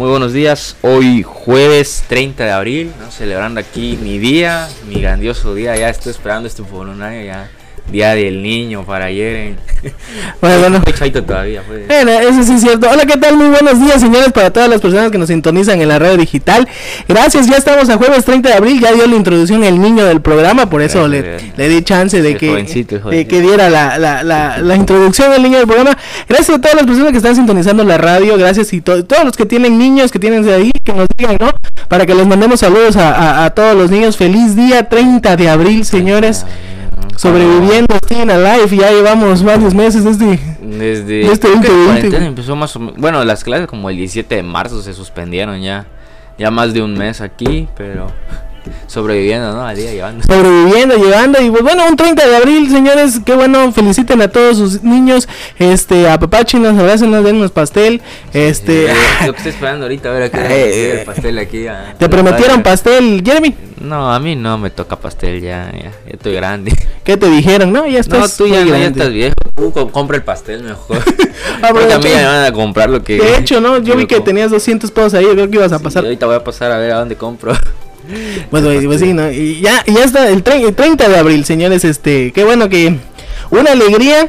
Muy buenos días. Hoy jueves 30 de abril, ¿no? celebrando aquí mi día, mi grandioso día. Ya estoy esperando este año ya. Día del niño para ayer. En... Bueno, bueno. todavía. Pues. Bueno, eso sí es cierto. Hola, ¿qué tal? Muy buenos días, señores, para todas las personas que nos sintonizan en la radio digital. Gracias, ya estamos a jueves 30 de abril. Ya dio la introducción el niño del programa, por eso le, le, di chance de, que, de que diera la, la, la, la, introducción del niño del programa. Gracias a todas las personas que están sintonizando la radio. Gracias y todos los que tienen niños, que tienen de ahí, que nos digan, ¿no? Para que les mandemos saludos a, a, a todos los niños. Feliz día 30 de abril, señores sobreviviendo Staying Alive ya llevamos varios meses desde desde este 2020 empezó más o menos, bueno las clases como el 17 de marzo se suspendieron ya ya más de un mes aquí pero sobreviviendo, ¿no? Al día llevando. Sobreviviendo, llevando. Y pues bueno, un 30 de abril, señores. Qué bueno. Feliciten a todos sus niños. Este, a nos abracen, nos den pastel. Este. yo que estoy esperando ahorita a ver a qué eh, el pastel aquí. ¿Te prometieron pastel, Jeremy? No, a mí no me toca pastel ya. Ya, estoy grande. ¿Qué te dijeron? No, ya estás. No, tú ya, ya estás viejo. Tú compra el pastel mejor. ah, a mí me van a comprar lo que. De hecho, ¿no? Yo vi que tenías 200 pesos ahí. Creo que ibas a pasar. ahorita voy a pasar a ver a dónde compro. Bueno, pues sí, ¿no? Y ya, ya está el, 30 de abril, señores. Este, qué bueno que una alegría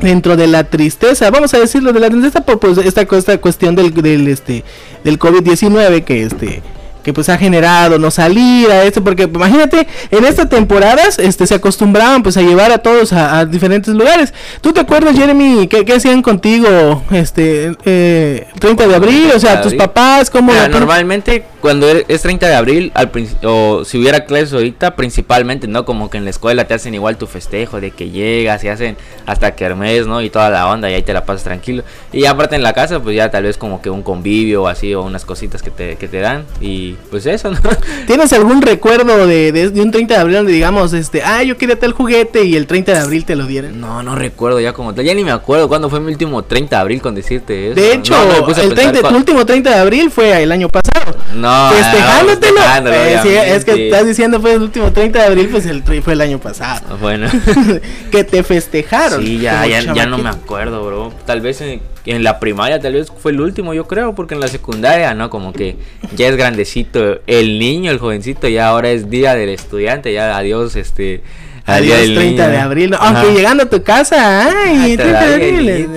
dentro de la tristeza, vamos a decirlo de la tristeza por pues, esta, esta cuestión del, del este del COVID-19 que este que pues ha generado no salir a esto porque imagínate en estas temporadas este se acostumbraban pues a llevar a todos a, diferentes lugares tú te acuerdas Jeremy qué, qué hacían contigo este eh, 30 de abril o sea tus papás cómo normalmente cuando es 30 de abril al o si hubiera clases ahorita principalmente no como que en la escuela te hacen igual tu festejo de que llegas y hacen hasta kermés no y toda la onda y ahí te la pasas tranquilo y aparte en la casa pues ya tal vez como que un convivio o así o unas cositas que te, que te dan y pues eso, ¿no? ¿Tienes algún recuerdo de, de, un 30 de abril donde digamos, este, ah, yo quería tal juguete y el 30 de abril te lo dieron? No, no recuerdo ya como tal, ya ni me acuerdo cuándo fue mi último 30 de abril con decirte eso. De hecho, el 30, tu último 30 de abril fue el año pasado. No, festejándotelo. Eh, es que estás diciendo fue el último 30 de abril, pues el fue el año pasado. Bueno. que te festejaron. Sí, ya, ya, ya, no me acuerdo, bro. Tal vez en, en la primaria tal vez fue el último, yo creo, porque en la secundaria, ¿no? Como que ya es grandecito el niño, el jovencito, ya ahora es día del estudiante, ya adiós, este... Adiós, 30 de abril. Aunque llegando a tu casa, ay, 30 de abril.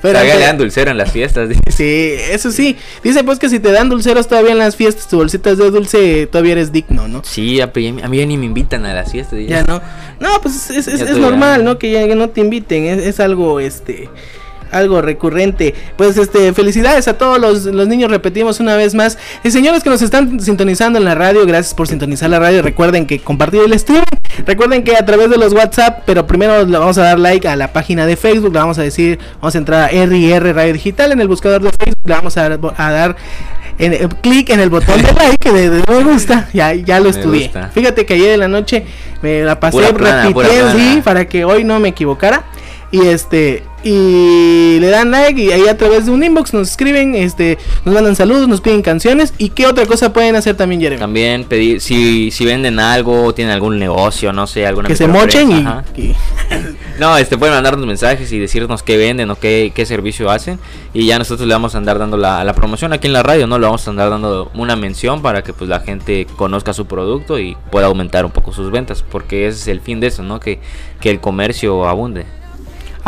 Pero le dan dulcero en las fiestas. Sí, eso sí. Dice pues que si te dan dulceros todavía en las fiestas, tu bolsitas de dulce, todavía eres digno, ¿no? Sí, a, mí ya ni me invitan a las fiestas. Ya, no. No, pues es, es, es normal, ¿no? Que ya no te inviten. Es, es algo, este algo recurrente. Pues este, felicidades a todos los, los niños, repetimos una vez más. Y señores que nos están sintonizando en la radio, gracias por sintonizar la radio. Recuerden que compartir el stream. Recuerden que a través de los WhatsApp, pero primero le vamos a dar like a la página de Facebook. Le vamos a decir, vamos a entrar a RR Radio Digital en el buscador de Facebook. Le vamos a, dar en, eh, clic en el botón de like de, me gusta. Ya, ya lo estudié. Fíjate que ayer en la noche me la pasé repitiendo, sí, para que hoy no me equivocara. Y este, y le dan like y ahí a través de un inbox nos escriben, este, nos mandan saludos, nos piden canciones y qué otra cosa pueden hacer también Jeremy. También pedir si si venden algo, tienen algún negocio, no sé, alguna que se mochen y, no, este pueden mandarnos mensajes y decirnos qué venden o qué, qué servicio hacen y ya nosotros le vamos a andar dando la, la promoción aquí en la radio, no le vamos a andar dando una mención para que pues la gente conozca su producto y pueda aumentar un poco sus ventas, porque ese es el fin de eso, ¿no? Que que el comercio abunde.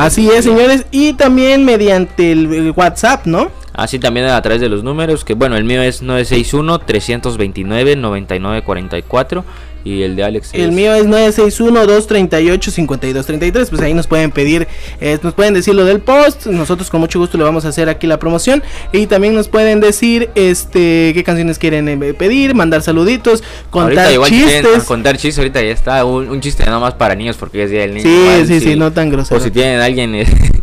Así es, señores. Y también mediante el WhatsApp, ¿no? Así también a través de los números, que bueno, el mío es 961-329-9944 y el de Alex. El mío es 961-238-5233. Pues ahí nos pueden pedir, eh, nos pueden decir lo del post. Nosotros con mucho gusto le vamos a hacer aquí la promoción. Y también nos pueden decir este qué canciones quieren eh, pedir, mandar saluditos, contar chistes. contar chistes, ahorita ya está. Un, chiste nada más para niños porque es día del niño. Sí, sí, sí, no tan grosero. O si tienen alguien. Eh,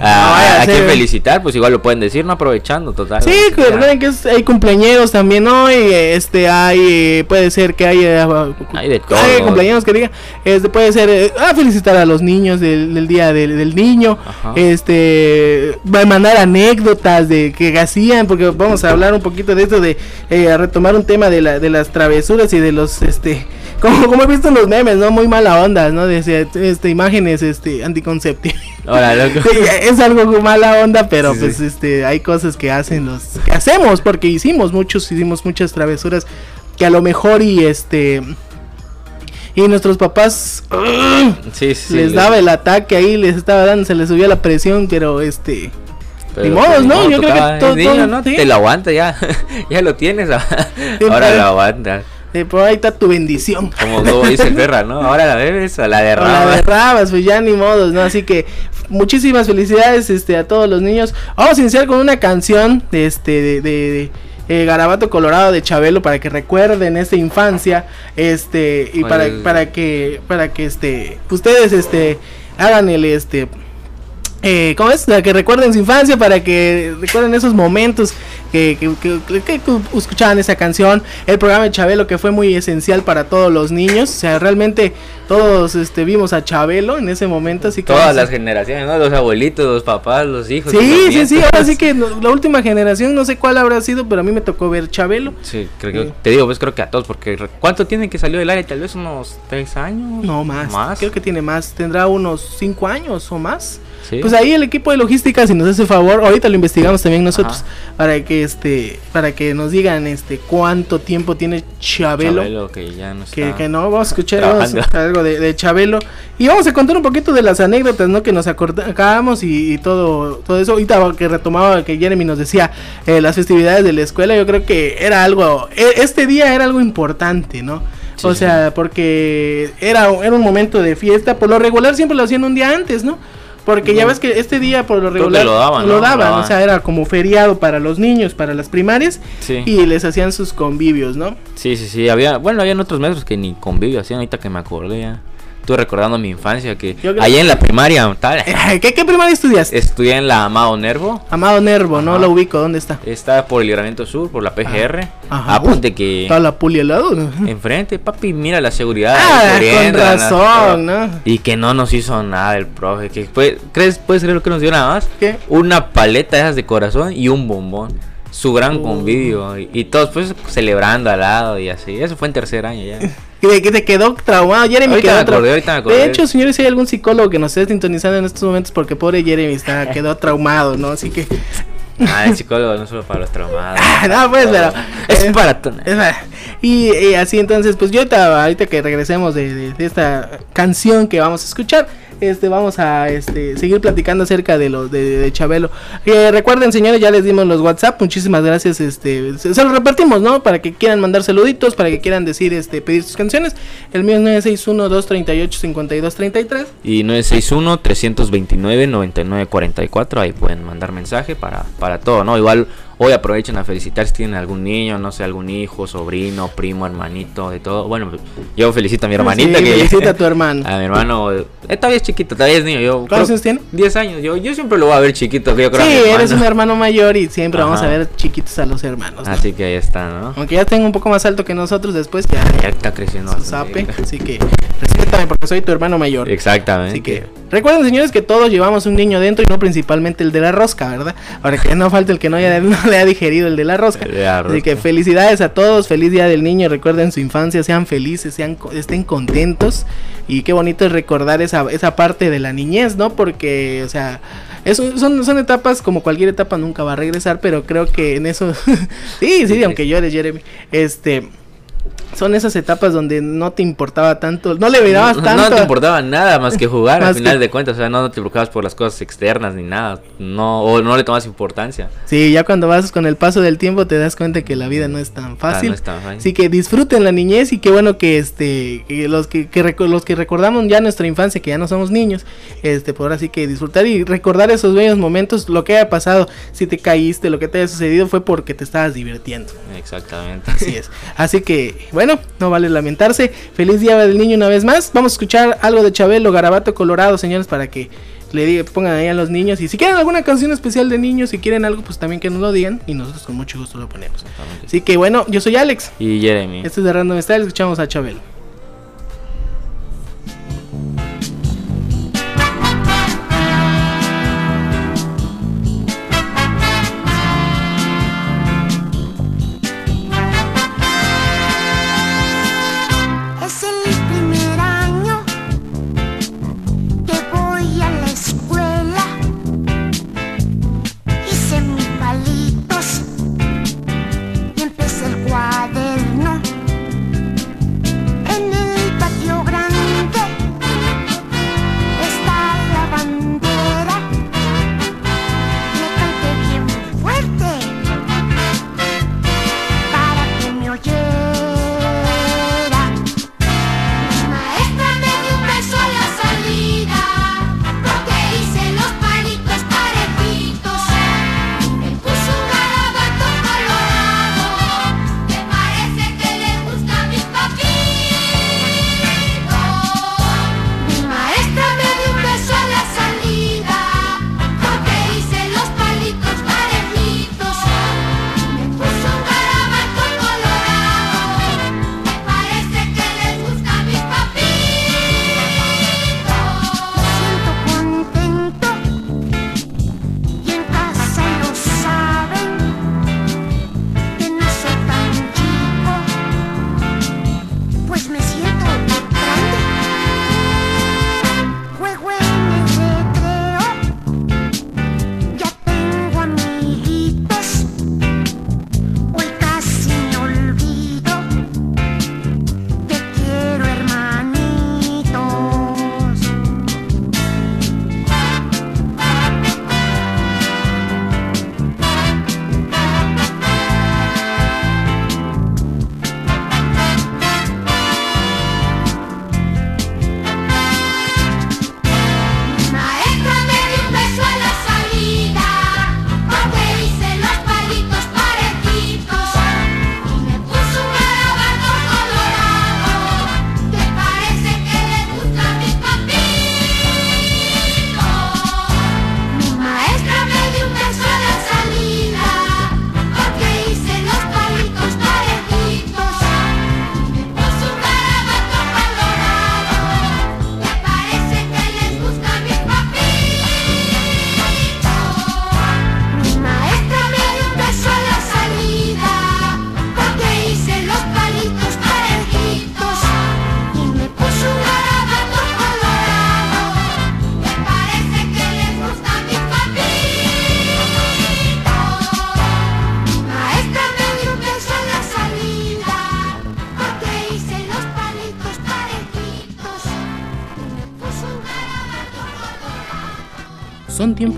a, a quien felicitar, pues igual lo pueden decir, no aprovechando, total. Sí, recuerden que hay cumpleaños también hoy, este, hay, puede ser que haya, hay de todo. Hay cumpleaños que diga, este, puede ser, eh, ah, felicitar a los niños del, día del, niño, este, va a mandar anécdotas de que hacían, porque vamos a hablar un poquito de esto, de eh, retomar un tema de, la, de las travesuras y de los, este, como, como he visto en los memes, ¿no? Muy mala onda, ¿no? De este, imágenes, este, anticonceptivas. es algo mala onda, pero pues este hay cosas que hacen los que hacemos, porque hicimos muchos, hicimos muchas travesuras que a lo mejor y este y nuestros papás les daba el ataque ahí, les estaba dando, se les subía la presión, pero este ni modos, ¿no? Yo creo que todo, ¿no? Te lo aguanta ya, ya lo tienes, ahora lo aguantas. por ahí está tu bendición. Como, dice el perra, ¿no? Ahora la bebes o la derramas. la derramas, pues ya ni modos, ¿no? Así que muchísimas felicidades este, a todos los niños. Vamos a iniciar con una canción de este de, de eh, Garabato Colorado de Chabelo para que recuerden esa infancia este y para, para que para que este ustedes este hagan el este eh, ¿cómo es? Para que recuerden su infancia, para que recuerden esos momentos que, que, escuchaban esa canción. El programa de Chabelo que fue muy esencial para todos los niños. O sea, realmente todos este, vimos a Chabelo en ese momento. Así Todas las generaciones, ¿no? Los abuelitos, los papás, los hijos. Sí, sí, sí. Ahora sí que la última generación, no sé cuál habrá sido, pero a mí me tocó ver Chabelo. Sí, creo que, te digo, pues creo que a todos, porque ¿cuánto tienen que salió del área? Tal vez unos tres años. No, más. Más. Creo que tiene más. Tendrá unos cinco años o más. Pues ahí el equipo de logística, si nos hace favor, ahorita lo investigamos también nosotros para que este, para que nos digan este cuánto tiempo tiene Chabelo. Chabelo que ya no está que, no, vamos a escuchar algo de, Chabelo y vamos a contar un poquito de las anécdotas, ¿no? Que nos acordamos y, todo, todo eso. Ahorita que retomaba que Jeremy nos decía eh, las festividades de la escuela, yo creo que era algo, e, este día era algo importante, ¿no? o sea, porque era, era un momento de fiesta, por lo regular siempre lo hacían un día antes, ¿no? Porque ya ves que este día por lo regular lo daban, lo daban, o sea, era como feriado para los niños, para las primarias y les hacían sus convivios, ¿no? Sí, sí, sí, había, bueno, había otros meses que ni convivio hacían, ahorita que me acordé ya. Estuve recordando mi infancia que allá en la primaria, tal. ¿Qué, ¿Qué, primaria estudiaste? Estudié en la Amado Nervo. Amado Nervo, no lo ubico, ¿dónde está? Está por el libramiento sur, por la PGR. Ajá. Apunte que. Está la puli al lado, ¿no? Enfrente, papi, mira la seguridad. Ah, con razón, ¿no? Y que no nos hizo nada el profe. Que fue, ¿Crees, puedes creer lo que nos dio nada más? ¿Qué? Una paleta de esas de corazón y un bombón su gran convivio y, todos pues celebrando al lado y así. Eso fue en tercer año ya. que te quedó traumado. Jeremy quedó traumado. De hecho, señores, si hay algún psicólogo que nos esté sintonizando en estos momentos, porque pobre Jeremy está, quedó traumado, ¿no? Así que. Ah, el psicólogo no solo para los traumados. no, pues, pero. Es para todo. Y, y, así entonces, pues yo ahorita que regresemos de, de esta canción que vamos a escuchar este, vamos a este, seguir platicando acerca de lo de, Chabelo. Eh, recuerden, señores, ya les dimos los WhatsApp. Muchísimas gracias. Este, se, los repartimos, ¿no? Para que quieran mandar saluditos, para que quieran decir, este, pedir sus canciones. El mío es 961-238-5233. Y 961-329-9944. Ahí pueden mandar mensaje para, para todo, ¿no? Igual Hoy aprovechen a felicitar si tienen algún niño, no sé, algún hijo, sobrino, primo, hermanito, de todo. Bueno, yo felicito a mi hermanita. que, felicita a tu hermano. A mi hermano. Eh, todavía es chiquito, todavía es niño. Yo, ¿Cuántos años tiene? 10 años. Yo, yo siempre lo voy a ver chiquito. Que yo creo sí, eres un hermano mayor y siempre vamos a ver chiquitos a los hermanos. Así que ahí está, ¿no? Aunque ya tengo un poco más alto que nosotros, después ya. Ya está creciendo. así que respétame porque soy tu hermano mayor. Exactamente. Así que recuerden, señores, que todos llevamos un niño dentro y no principalmente el de la rosca, ¿verdad? Para que no falte el que no, haya, no le ha digerido el de la rosca. Así que felicidades a todos, feliz día del niño, recuerden su infancia, sean felices, sean estén contentos y qué bonito es recordar esa, esa parte de la niñez, ¿no? Porque, o sea, eso, son, son etapas como cualquier etapa nunca va a regresar, pero creo que en eso, sí, sí, aunque llores, Jeremy, este son esas etapas donde no te importaba tanto, no le mirabas tanto. No te importaba nada más que jugar al final de cuentas, o sea, no te preocupabas por las cosas externas ni nada, no o no le tomas importancia. Sí, ya cuando vas con el paso del tiempo te das cuenta que la vida no es tan ah, fácil. Así que disfruten la niñez y qué bueno que este los que, los que recordamos ya nuestra infancia, que ya no somos niños, este por así que disfrutar y recordar esos bellos momentos, lo que haya pasado, si te caíste, lo que te haya sucedido fue porque te estabas divirtiendo. Exactamente. Así es. Así que, bueno, bueno, no vale lamentarse. Feliz Día del Niño una vez más. Vamos a escuchar algo de Chabelo, Garabato Colorado, señores, para que le pongan ahí a los niños. Y si quieren alguna canción especial de niños, si quieren algo, pues también que nos lo digan. Y nosotros con mucho gusto lo ponemos. Así que bueno, yo soy Alex. Y Jeremy. Este es de Random Style, escuchamos a Chabelo.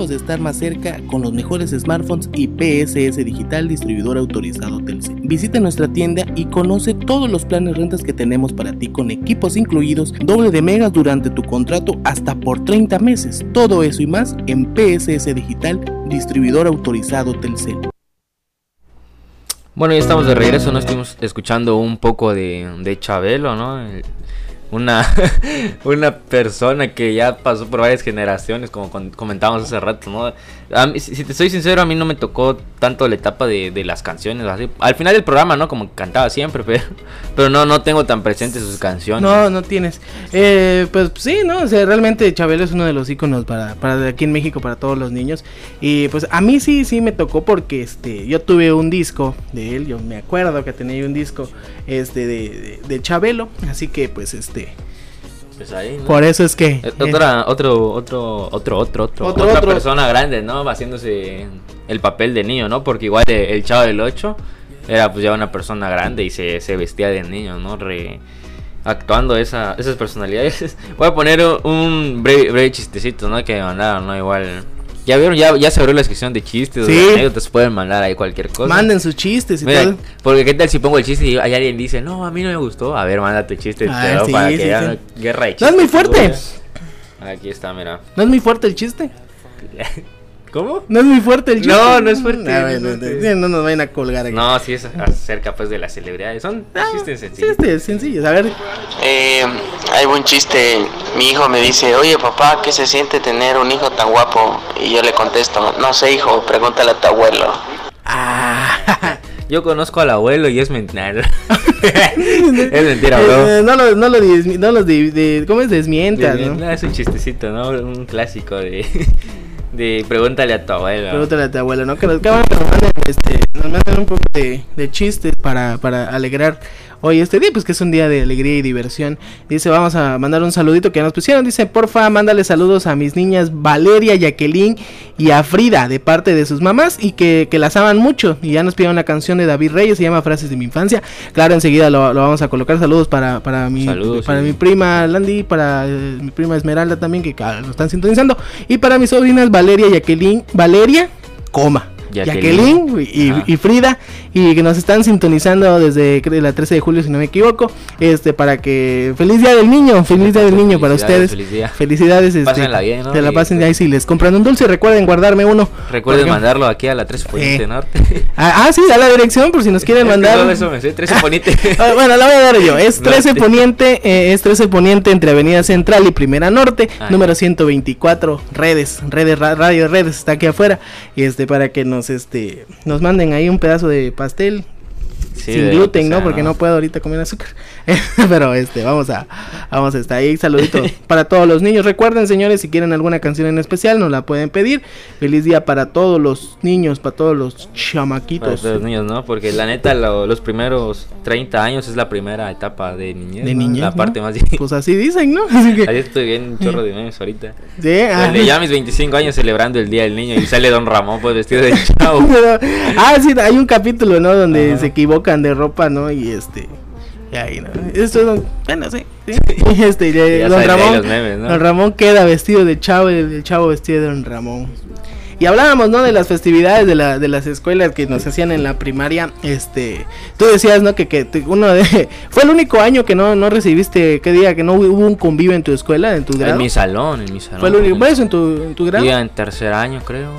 De estar más cerca con los mejores smartphones y PSS Digital Distribuidor Autorizado Telcel. Visita nuestra tienda y conoce todos los planes rentas que tenemos para ti con equipos incluidos, doble de megas durante tu contrato hasta por 30 meses. Todo eso y más en PSS Digital Distribuidor Autorizado Telcel. Bueno, ya estamos de regreso, ¿no? Estuvimos escuchando un poco de, de Chabelo, ¿no? Una, una persona que ya pasó por varias generaciones, como comentábamos hace rato, ¿no? si, te soy sincero, a mí no me tocó tanto la etapa de, de, las canciones, así. Al final del programa, ¿no? Como cantaba siempre, pero, pero no, no tengo tan presentes sus canciones. No, no tienes. Eh, pues sí, ¿no? O sea, realmente Chabelo es uno de los íconos para, para aquí en México, para todos los niños. Y pues a mí sí, sí me tocó porque este, yo tuve un disco de él, yo me acuerdo que tenía un disco este, de, de, de Chabelo, así que pues este pues ahí, Por eso es que. Eh, otra, otro, otro, otro, otro, otro, otra persona grande, ¿no? Haciéndose el papel de niño, ¿no? Porque igual el chavo del 8 era pues ya una persona grande y se, se vestía de niño, ¿no? Re, actuando esa, esas personalidades. Voy a poner un breve, breve chistecito, ¿no? Que mandaron, ¿no? Igual ya vieron, ya, ya se abrió la sección de chistes, sí. de anécdotas, pueden mandar ahí cualquier cosa. Manden sus chistes y tal. Porque qué tal si pongo el chiste y hay alguien dice, no, a mí no me gustó. A ver, manda tu chiste ah, sí, para que guerra de chistes. No es muy fuerte. Aquí está, mira. ¿No es muy fuerte el chiste? ¿Cómo? No es muy fuerte el chiste. No, no es fuerte. Ah, no, nos vayan a colgar aquí. No, sí es acerca pues de las celebridades. Son ah, chistes sencillos. Chistes sencillos. A ver. Eh, hay buen chiste. Mi hijo me dice, oye papá, ¿qué se siente tener un hijo tan guapo? Y yo le contesto, no sé hijo, pregúntale a tu abuelo. Ah. Yo conozco al abuelo y es mentira. es mentira, bro. Eh, no lo, no lo, no lo de, ¿cómo es? Desmientas, ¿no? Es un chistecito, ¿no? Un clásico de de pregúntale a tu abuela. Pregúntale a tu abuela, ¿no? Que nos, que nos manden, este, nos manden un poco de, de chistes para, para alegrar hoy este día, pues que es un día de alegría y diversión. Dice, vamos a mandar un saludito que nos pusieron. Dice, porfa, mándale saludos a mis niñas Valeria, Jacqueline y a Frida de parte de sus mamás y que, que las aman mucho. Y ya nos pidieron una canción de David Reyes, se llama Frases de mi infancia. Claro, enseguida lo, lo vamos a colocar. Saludos para, para, mi, para mi prima Landy, para eh, mi prima Esmeralda también, que lo están sintonizando. Y para mis sobrinas Valeria, Jacqueline, Valeria, coma. Jacqueline, y, Frida y que nos están sintonizando desde la 13 de julio si no me equivoco este para que feliz día del niño feliz día del niño para ustedes. felicidades este, Pásenla bien, ¿no? la pasen ahí si les compran un dulce recuerden guardarme uno. Recuerden mandarlo aquí a la 13 Poniente eh. Norte. Ah, ah, sí a la dirección por si nos quieren mandar eso me sé 13 Poniente. Ah, bueno la voy a dar yo. Es 13 Poniente eh, es 13 Poniente entre Avenida Central y Primera Norte número 124 redes redes radio redes está aquí afuera y este para que nos este nos manden ahí un pedazo de pastel sin gluten, ¿no? Porque ¿no? puedo ahorita comer azúcar. Pero este, vamos a, vamos a estar ahí. Saludito para todos los niños. Recuerden, señores, si quieren alguna canción en especial, nos la pueden pedir. Feliz día para todos los niños, para todos los chamaquitos. Para todos los niños, ¿no? Porque la neta, los primeros 30 años es la primera etapa de niñez. De niñez. La parte más difícil. Pues así dicen, ¿no? Ahí estoy bien chorro de memes ahorita. Sí, ah. Ya mis 25 años celebrando el día del niño y sale Don Ramón, pues vestido de chavo. ah, sí, hay un capítulo, ¿no? Donde se de ropa, ¿no? Y este. Y ahí, ¿no? Esto es bueno, sí. Este, don Ramón. Don Ramón queda vestido de chavo, el chavo vestido de Don Ramón. Y hablábamos, ¿no? De las festividades de, la, de las escuelas que nos hacían en la primaria. Este, tú decías, ¿no? Que, que uno de, fue el único año que no, no recibiste, ¿qué día? Que no hubo un convivio en tu escuela, en tu grado. En mi salón, en mi salón. Fue el único, ¿Fue eso en tu, en tu grado? en tercer año, creo.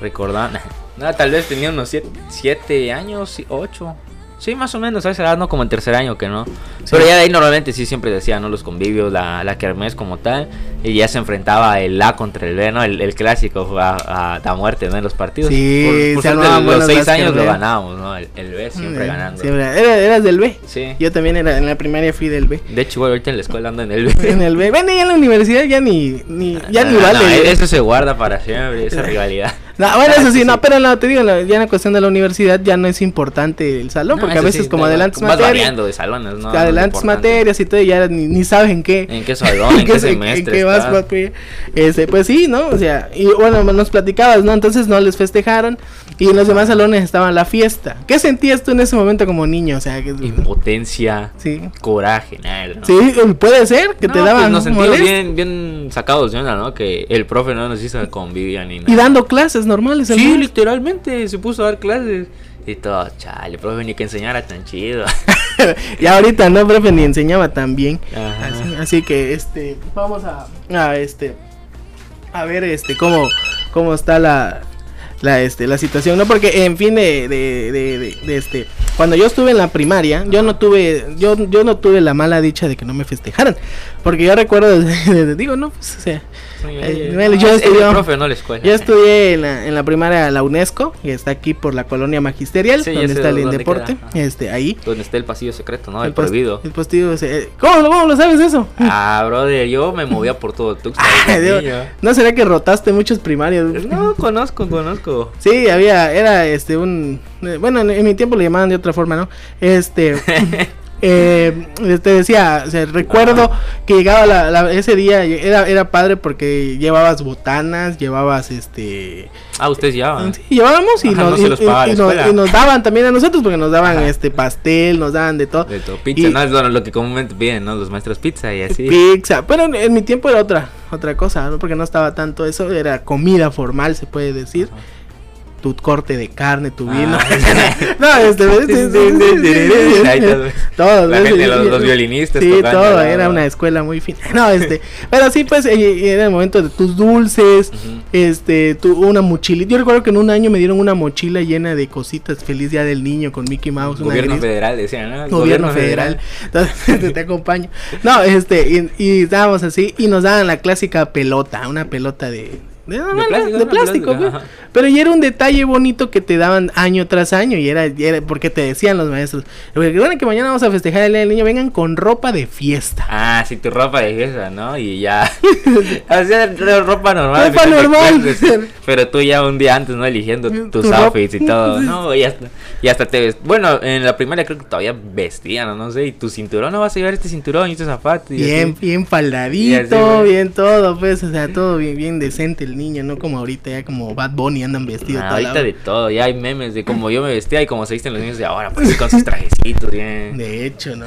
Recordar. No, tal vez tenía unos siete, siete años, ocho. Sí, más o menos, a esa edad, no como en tercer año que no. Pero ya de ahí normalmente sí siempre decía, ¿no? Los convivios, la, la kermés como tal. Y ya se enfrentaba el A contra el B, ¿no? El, clásico a, a, muerte, ¿no? En los partidos. Sí, por, por los seis años lo ganábamos, ¿no? El, B siempre ganando. Siempre. Era, eras del B. Sí. Yo también era, en la primaria fui del B. De hecho, igual ahorita en la escuela ando en el B. en el B. Bueno, ya en la universidad ya ni, ni ya ni vale. eso se guarda para siempre, esa rivalidad. No, bueno, eso sí, no, pero no, te digo, ya en la cuestión de la universidad ya no es importante el salón, porque a veces como adelantas materias. de salones, ¿no? Adelantas materias y todo, y ya ni, ni sabes en qué. En qué salón, en, qué, semestre. más poco. Este, pues sí, ¿no? O sea, y bueno, nos platicabas, ¿no? Entonces no les festejaron y en los demás salones estaba la fiesta. ¿Qué sentías tú en ese momento como niño? O sea, que... impotencia, sí. coraje, nada. Sí, puede ser que te daban. Pues nos sentimos bien, bien sacados de onda, ¿no? Que el profe no nos hizo convivir ni nada. Y dando clases normales. Sí, literalmente se puso a dar clases. Y todo, chale, profe, ni que enseñara tan chido. y ahorita no, profe, ni enseñaba tan bien. Así, que, este, vamos a, a, este, a ver, este, cómo, cómo está la, la, este, la situación, ¿no? Porque, en fin, de, de, de, de, este, cuando yo estuve en la primaria, yo no tuve, yo, yo no tuve la mala dicha de que no me festejaran. Porque yo recuerdo, digo, no, pues, o sea, yo, estudié, en la, en la primaria la UNESCO, y está aquí por la colonia magisterial, donde está el Deporte, este, ahí. Donde está el pasillo secreto, ¿no? El, prohibido. El pasillo, ¿cómo, ¿cómo, lo sabes eso? Ah, brother, yo me movía por todo Tuxtla. ¿No será que rotaste muchos primarios? No, conozco, conozco. Sí, había, era este, un, eh, bueno, en mi tiempo le llamaban de otra forma, ¿no? Este... Eh, te decía, recuerdo que llegaba la, ese día, era, era padre porque llevabas botanas, llevabas este... Ah, ustedes llevaban. Sí, llevábamos y, nos, y, nos, daban también a nosotros porque nos daban este pastel, nos daban de todo. De todo, pizza, no es lo, que comúnmente piden, ¿no? Los maestros pizza y así. Pizza, pero en, mi tiempo era otra, otra cosa, ¿no? Porque no estaba tanto eso, era comida formal, se puede decir tu corte de carne, tu vino. no, este, todos, los, violinistas. Sí, todo, era una escuela muy fina. No, este, pero sí, pues, eh, era el momento de tus dulces, este, tu, una mochilita. Yo recuerdo que en un año me dieron una mochila llena de cositas, feliz día del niño con Mickey Mouse. Gobierno federal, decían, ¿no? Gobierno, federal. Entonces, te acompaño. No, este, y, y estábamos así, y nos daban la clásica pelota, una pelota de de, plástico, pero ya era un detalle bonito que te daban año tras año y era, porque te decían los maestros, recuerden que mañana vamos a festejar el día del niño, vengan con ropa de fiesta. Ah, sí, tu ropa de fiesta, ¿no? Y ya. ropa normal. Ropa normal. pero tú ya un día antes, ¿no? Eligiendo tus outfits y todo. No, y hasta, y hasta te ves. Bueno, en la primaria creo que todavía vestían, no, sé, y tu cinturón, no vas a llevar este cinturón y este zapato. bien, bien faldadito, bien todo, pues, o sea, todo bien, bien decente niño, no como ahorita, ya como Bad Bunny andan vestidos. Ah, ahorita de todo, ya hay memes de como yo me vestía y como se visten los niños de ahora, pues con sus trajecitos, bien. De hecho, ¿no?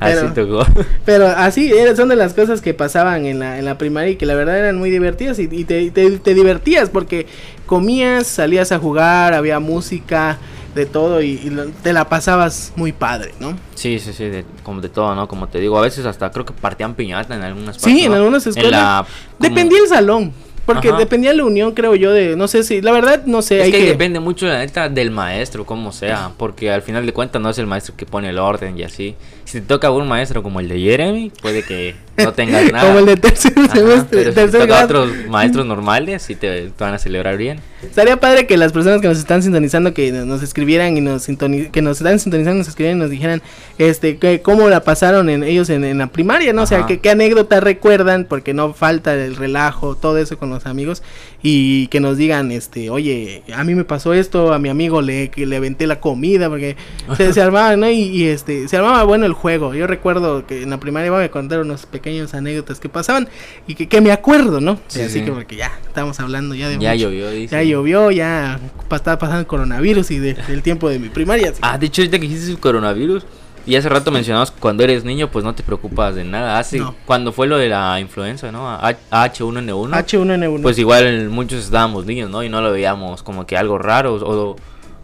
así tocó. Pero así son de las cosas que pasaban en la, en la primaria y que la verdad eran muy divertidas y, te, te, divertías porque comías, salías a jugar, había música, de todo y, te la pasabas muy padre, ¿no? Sí, sí, sí, como de todo, ¿no? Como te digo, a veces hasta creo que partían piñata en algunas partes. Sí, en algunas escuelas. Dependía el salón. Porque dependía de la unión, creo yo, de, no sé si, la verdad, no sé. Es que, depende mucho, la neta, del maestro, como sea, porque al final de cuentas no es el maestro que pone el orden y así. Si te toca un maestro como el de Jeremy, puede que no tengas nada. como el de tercer semestre. Pero si te toca otros maestros normales, sí te, van a celebrar bien. Estaría padre que las personas que nos están sintonizando, que nos escribieran y nos que nos están sintonizando, nos escribieran y nos dijeran, este, que, cómo la pasaron en ellos en, la primaria, ¿no? O sea, que, qué anécdota recuerdan, porque no falta el relajo, todo eso con los amigos, y que nos digan, este, oye, a mí me pasó esto, a mi amigo le, que le aventé la comida, porque se, armaba, ¿no? Y, este, se armaba bueno el juego. Yo recuerdo que en la primaria iba a contar unos pequeños anécdotas que pasaban y que, que me acuerdo, ¿no? así que porque ya estamos hablando ya de Ya llovió, dice. Ya llovió, ya estaba pasando el coronavirus y del tiempo de mi primaria. Ah, de hecho, ahorita que dijiste el coronavirus, y hace rato mencionabas cuando eres niño, pues no te preocupas de nada. Hace cuando fue lo de la influenza, ¿no? H1N1. H1N1. Pues igual muchos estábamos niños, ¿no? Y no lo veíamos como que algo raro o,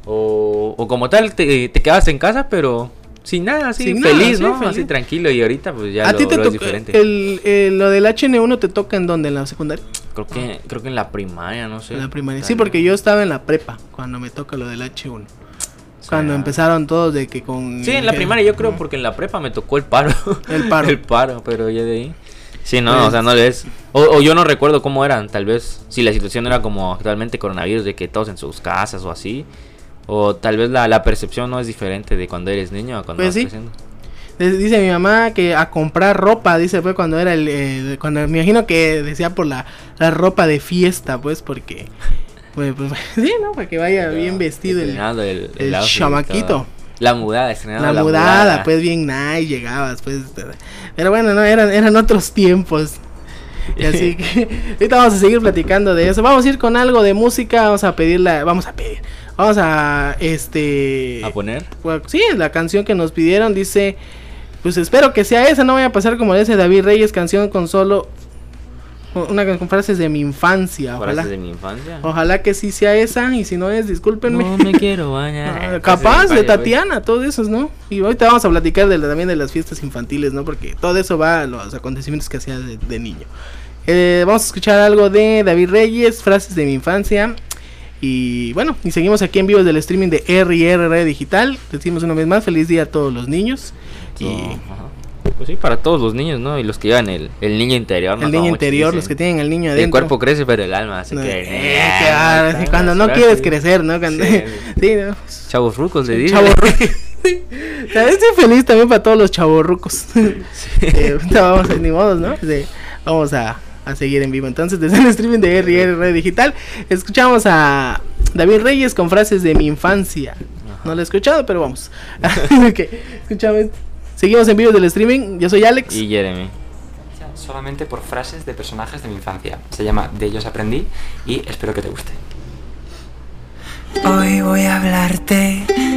o, o como tal te, te quedabas en casa, pero sin nada, así feliz, ¿no? Así tranquilo y ahorita pues ya ¿A ti te es diferente. El, lo del HN1 te toca en dónde, en la secundaria? Creo que creo que en la primaria, no sé. En la primaria. Sí, porque yo estaba en la prepa cuando me toca lo del H1. Cuando empezaron todos de que con... Sí, en la primaria yo creo porque en la prepa me tocó el paro. El paro. el paro, pero ya de ahí... Sí, no, o sea, no les... O, o, yo no recuerdo cómo eran, tal vez, si la situación era como actualmente coronavirus, de que todos en sus casas o así. O tal vez la, la percepción no es diferente de cuando eres niño a cuando pues sí. creciendo. Dice mi mamá que a comprar ropa, dice fue cuando era el, cuando me imagino que decía por la, la ropa de fiesta, pues porque pues, pues, sí, ¿no? Para que vaya bien vestido el, el, el, chamaquito. La mudada, la, la mudada, pues bien nice, llegabas, pues. Pero bueno, no, eran, eran otros tiempos. Así que ahorita vamos a seguir platicando de eso. Vamos a ir con algo de música, vamos a pedirla, vamos a pedir, vamos a este a poner. Sí, la canción que nos pidieron dice, pues espero que sea esa, no vaya a pasar como ese David Reyes canción con solo una con frases de mi infancia. Ojalá. Frases de mi infancia. Ojalá que sí sea esa. Y si no es, discúlpenme. No me quiero bañar. Capaz de Tatiana, todo eso, ¿no? Y ahorita vamos a platicar de también de las fiestas infantiles, ¿no? Porque todo eso va a los acontecimientos que hacía de, niño. Eh, vamos a escuchar algo de David Reyes, frases de mi infancia. Y bueno, y seguimos aquí en vivo del streaming de RR Digital. Decimos una vez más, feliz día a todos los niños. Y pues sí, para todos los niños, ¿no? Y los que llevan el, el niño interior, ¿no? El niño interior, los que tienen el niño adentro. El cuerpo crece, pero el alma se queda. Eh, cuando no quieres crecer, ¿no? Cuando, sí, Chavos rucos, le digo. Chavos rucos. Estoy feliz también para todos los chavos rucos. eh, vamos, ni modos, ¿no? vamos a, a, seguir en vivo. Entonces, desde el streaming de RR Digital, escuchamos a David Reyes con frases de mi infancia. No lo he escuchado, pero vamos. okay. Escuchamos. Seguimos en vivo del streaming. Yo soy Alex. Y Jeremy. Solamente por frases de personajes de mi infancia. Se llama De ellos aprendí y espero que te guste. Hoy voy a hablarte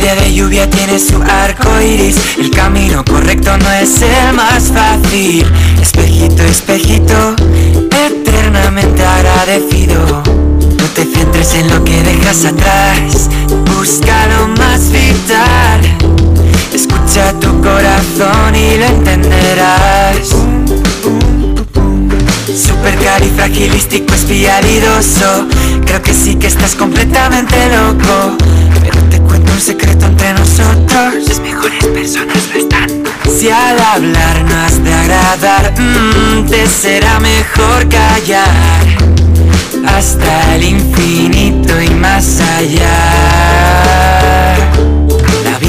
Día de lluvia tiene su arco iris. El camino correcto no es el más fácil. Espejito, espejito, eternamente agradecido. No te centres en lo que dejas atrás. Busca lo más vital. Escucha tu corazón y lo entenderás. Super califragilístico espialidoso. Creo que sí que estás completamente loco. Cuento un secreto entre nosotros. Las mejores personas lo están. Si al hablar no has de agradar, mm, te será mejor callar. Hasta el infinito y más allá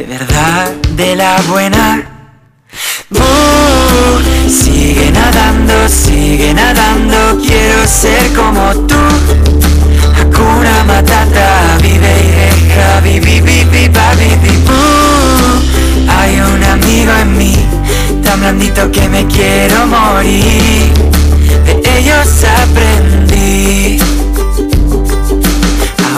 de verdad, de la buena. Sigue nadando, sigue nadando, quiero ser como tú. Hakuna Matata, vive y deja, vivi, vivi, uh, Hay un amigo en mí, tan blandito que me quiero morir. De ellos aprendí.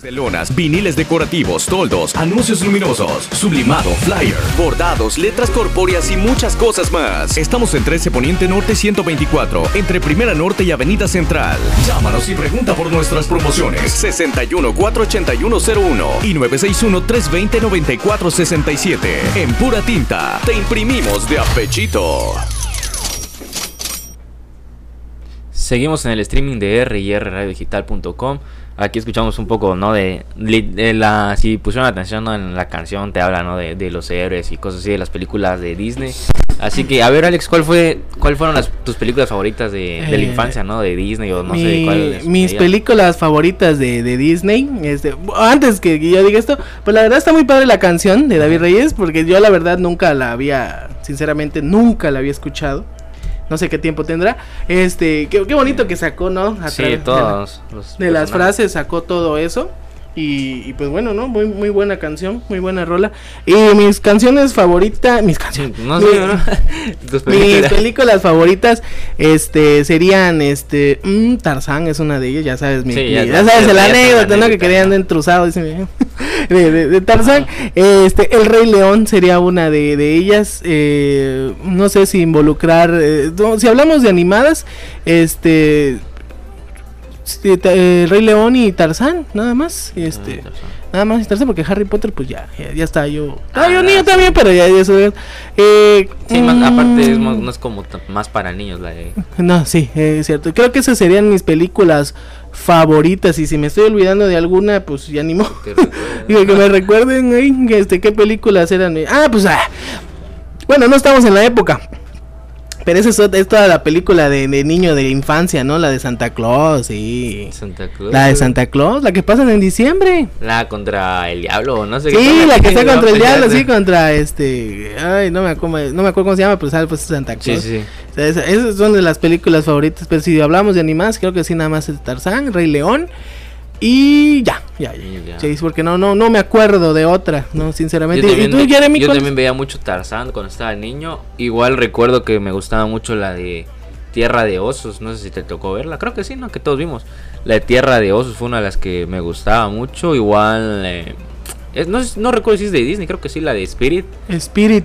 de lonas, viniles decorativos, toldos, anuncios luminosos, sublimado, flyer, bordados, letras corpóreas y muchas cosas más. Estamos en 13 Poniente Norte 124, entre Primera Norte y Avenida Central. Llámanos y pregunta por nuestras promociones 61 48101 y 961 320 9467. En pura tinta, te imprimimos de apechito. Seguimos en el streaming de rrdigital.com aquí escuchamos un poco, ¿no? De, la, si pusieron atención en la canción, te habla, ¿no? De, los héroes y cosas así de las películas de Disney. Así que, a ver, Alex, ¿cuál fue, cuál fueron las, tus películas favoritas de, la eh, infancia, ¿no? De Disney o no sé cuál. Mis películas favoritas de, Disney, este, antes que yo diga esto, pues la verdad está muy padre la canción de David Reyes, porque yo la verdad nunca la había, sinceramente, nunca la había escuchado no sé qué tiempo tendrá. Este, qué, bonito que sacó, ¿no? sí, todos. De, las frases sacó todo eso. Y, pues bueno, ¿no? Muy, muy buena canción, muy buena rola. Y mis canciones favoritas, mis canciones, no sé, mis películas favoritas, este, serían, este, mm, Tarzán es una de ellas, ya sabes, mi, ya, sabes el anécdota, ¿no? Que querían entruzado, de, de, de, Tarzán. Este, El Rey León sería una de, de ellas, eh, no sé si involucrar, eh, si hablamos de animadas, este eh, Rey León y Tarzán, nada más. Este, ah, nada más y Tarzán, porque Harry Potter, pues ya, ya, está. Yo, ah, yo niño también, pero ya, eso. Eh, sí, aparte es no es como más para niños la No, sí, es cierto. Creo que esas serían mis películas favoritas. Y si me estoy olvidando de alguna, pues ya ni modo. que me recuerden, este, qué películas eran. Ah, pues, ah. Bueno, no estamos en la época. Pero esa es, toda la película de, niño de infancia, ¿no? La de Santa Claus, sí. Santa Claus. La de Santa Claus, la que pasan en diciembre. La contra el diablo, no sé sí, Sí, la que está contra el diablo, sí, contra este. Ay, no me, acuerdo, no me acuerdo cómo se llama, pero sabe, pues Santa Claus. Sí, sí. esas son de las películas favoritas. Pero si hablamos de animadas, creo que sí, nada más es Tarzán, Rey León. Y ya, ya, ya. Sí, porque no, no, no me acuerdo de otra, no, sinceramente. Yo también, ¿Y tú, Yo también veía mucho Tarzán cuando estaba niño. Igual recuerdo que me gustaba mucho la de Tierra de Osos. No sé si te tocó verla. Creo que sí, ¿no? Que todos vimos. La de Tierra de Osos fue una de las que me gustaba mucho. Igual eh, no, no, recuerdo si es de Disney, creo que sí, la de Spirit. Spirit.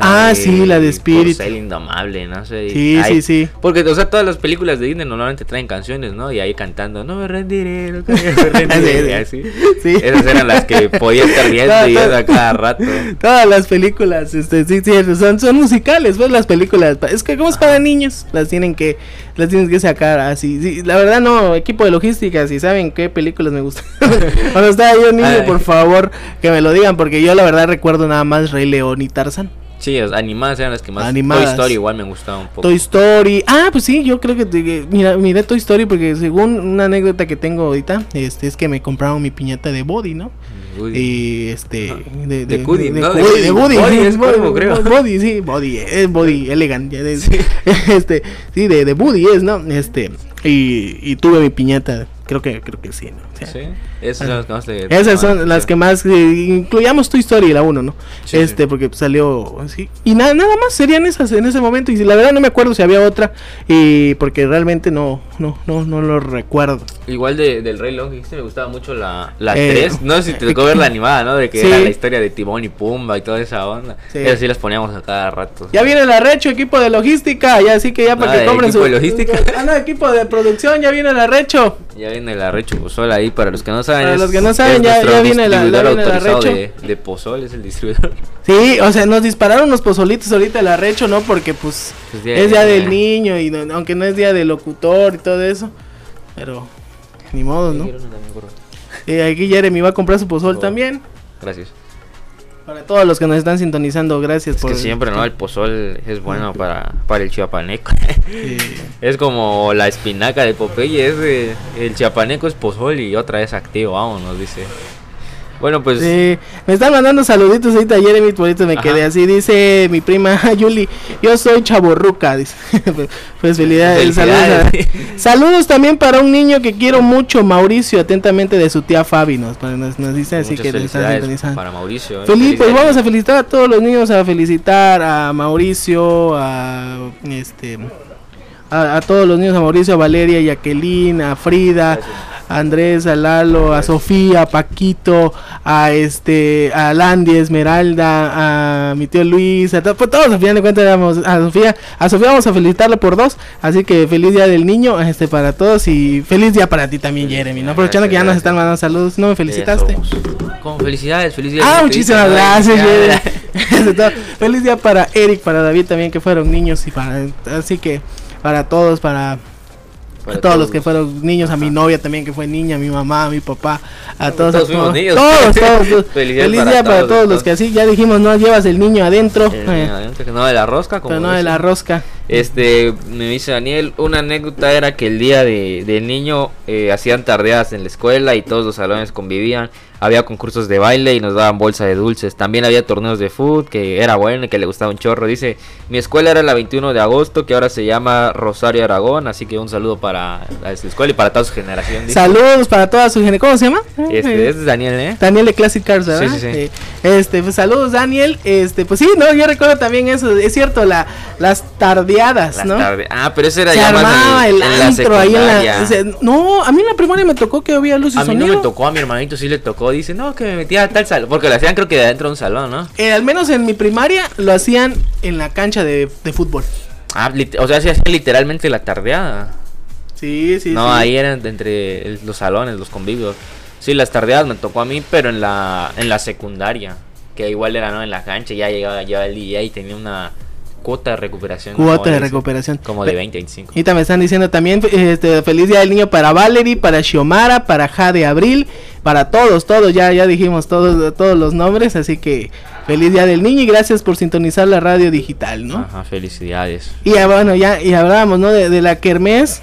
ah, sí, la de Spirit. El Indomable, no sé. Sí, sí, sí. Porque, o sea, todas las películas de Disney normalmente traen canciones, ¿no? Y ahí cantando, no me rendiré, no me rendiré. así. Sí. Esas eran las que podía estar viendo y a cada rato. Todas las películas, este, sí, sí, son, son musicales, pues las películas. Es que como es para niños, las tienen que las tienes que sacar así. Sí, la verdad no, equipo de logística, si saben qué películas me gustan. Cuando estaba yo niño, por favor, que me lo digan, porque yo la verdad recuerdo nada más Rey León y Tarzan. Sí, animadas eran las que más. Animadas. Toy Story igual me gustaba un poco. Toy Story. Ah, pues sí, yo creo que. mira, miré Toy Story porque según una anécdota que tengo ahorita, este, es que me compraron mi piñata de body, ¿no? Y este. De, de, Woody, de, ¿no? de, de, Woody. Es body, creo. Body, sí, body, es body elegante. Este, sí, de, de Woody es, ¿no? Este. Y, y tuve mi piñata Creo que, creo que sí, ¿no? sí, esas son las que más Esas son las que más. incluyamos tu historia, la uno, ¿no? este, porque salió así. Y nada, nada más serían esas en ese momento. Y la verdad no me acuerdo si había otra. Y porque realmente no, no, no, no lo recuerdo. Igual de, del Rey León, me gustaba mucho la, la 3. Eh, no sé si te tocó ver la animada, ¿no? De que era la historia de Timón y Pumba y toda esa onda. Esas sí las poníamos a cada rato. Ya viene el arrecho, equipo de logística. Ya así que ya para que compren su. ¿Equipo de logística? Ah, no, equipo de producción, ya viene el arrecho. Ya viene el arrecho pozol ahí, para los que no saben. Para es- los que no saben, ya- viene la- ya viene el arrecho. De, de pozol, es el distribuidor. Sí, o sea, nos dispararon los pozolitos ahorita el arrecho, ¿no? Porque pues Pues día es día del niño y no- aunque no es día del locutor y todo eso, pero ni modo, ¿no? Eh, aquí Jeremy va a comprar su pozol Oh. también. Gracias. Para todos los que nos están sintonizando, gracias Es por que siempre, ¿no? El pozol es bueno para, para el chiapaneco. Es como la espinaca de Popeye, es de- el chiapaneco es pozol y otra vez activo, vámonos, dice. Bueno, pues Sí, me están mandando saluditos ahorita Jeremy, por me Ajá. quedé así, dice mi prima Yuli, yo soy chaborruca, dice. pues felicidades, Felicidades. saludos, a- saludos también para un niño que quiero mucho, Mauricio, atentamente de su tía Fabi, nos, nos, nos dice así muchas que está para Mauricio. eh, Feliz, pues vamos a felicitar a todos los niños, a felicitar a Mauricio, a este a, a todos los niños, a Mauricio, a Valeria, a Jacqueline, a Frida, a Andrés, a Lalo, a Sofía, a Paquito, a este, a Landy, Esmeralda, a mi tío Luis, a to- pues todos al final de cuentas éramos a Sofía, a Sofía vamos a felicitarle por dos, así que feliz día del niño, este para todos y feliz día para ti también Jeremy, ¿no? Aprovechando que ya nos están mandando saludos, no me felicitaste. Con felicidades, feliz día. Ah, del muchísimas gracias. Jeremy. Feliz día para Eric, para David también, que fueron niños. y para Así que para todos, para, Para a todos los que fueron niños, a mi novia también, que fue niña, a mi mamá, a mi papá, a todos. todos fuimos todos, niños. todos, todos, todos. Felicidades Feliz para día para todos, todos los que así, ya dijimos, no llevas el niño adentro, El eh, niño adentro, que no de la rosca, como pero no de la rosca. Este, me dice Daniel, una anécdota era que el día de, del niño eh, hacían tardeadas en la escuela y todos los salones convivían. Había concursos de baile y nos daban bolsa de dulces. También había torneos de fútbol que era bueno y que le gustaba un chorro. Dice, mi escuela era la 21 de agosto, que ahora se llama Rosario Aragón. Así que un saludo para la escuela y para toda su generación. dice. Saludos para toda su gente. ¿Cómo se llama? Este, este es Daniel, ¿eh? Daniel de Classic Cars, ¿verdad? Sí, sí, sí. Este, pues saludos Daniel. Este, pues sí, no, yo recuerdo también eso, es cierto, la, las tardeadas, Las ¿no? tarde- Ah, pero ese era Se ya más en, el en la ahí en la, secundaria. o sea, no, a mí en la primaria me tocó que había luz y A mí no me tocó, a mi hermanito sí le tocó. Dice, no, que me metía a tal salón. Porque lo hacían creo que de adentro de un salón, ¿no? Eh, al menos en mi primaria lo hacían en la cancha de, de fútbol. Ah, o sea, se hacía literalmente la tardeada. Sí, sí, no, sí. ahí eran entre los salones, los convivios. Sí, las tardeadas me tocó a mí, pero en la, en la secundaria. Que igual era, ¿no? En la cancha, ya llegaba ya el día y tenía una cuota de recuperación. Cuota de recuperación. Como de Pe- 20, 25. Ahorita me están diciendo también este, feliz día del niño para Valerie, para Xiomara, para Jade Abril, para todos, todos, ya, ya dijimos todos, todos los nombres, así que feliz día del niño y gracias por sintonizar la radio digital, ¿no? Ajá, felicidades. Y ya, bueno, ya, y hablábamos, ¿no? De, de la kermés.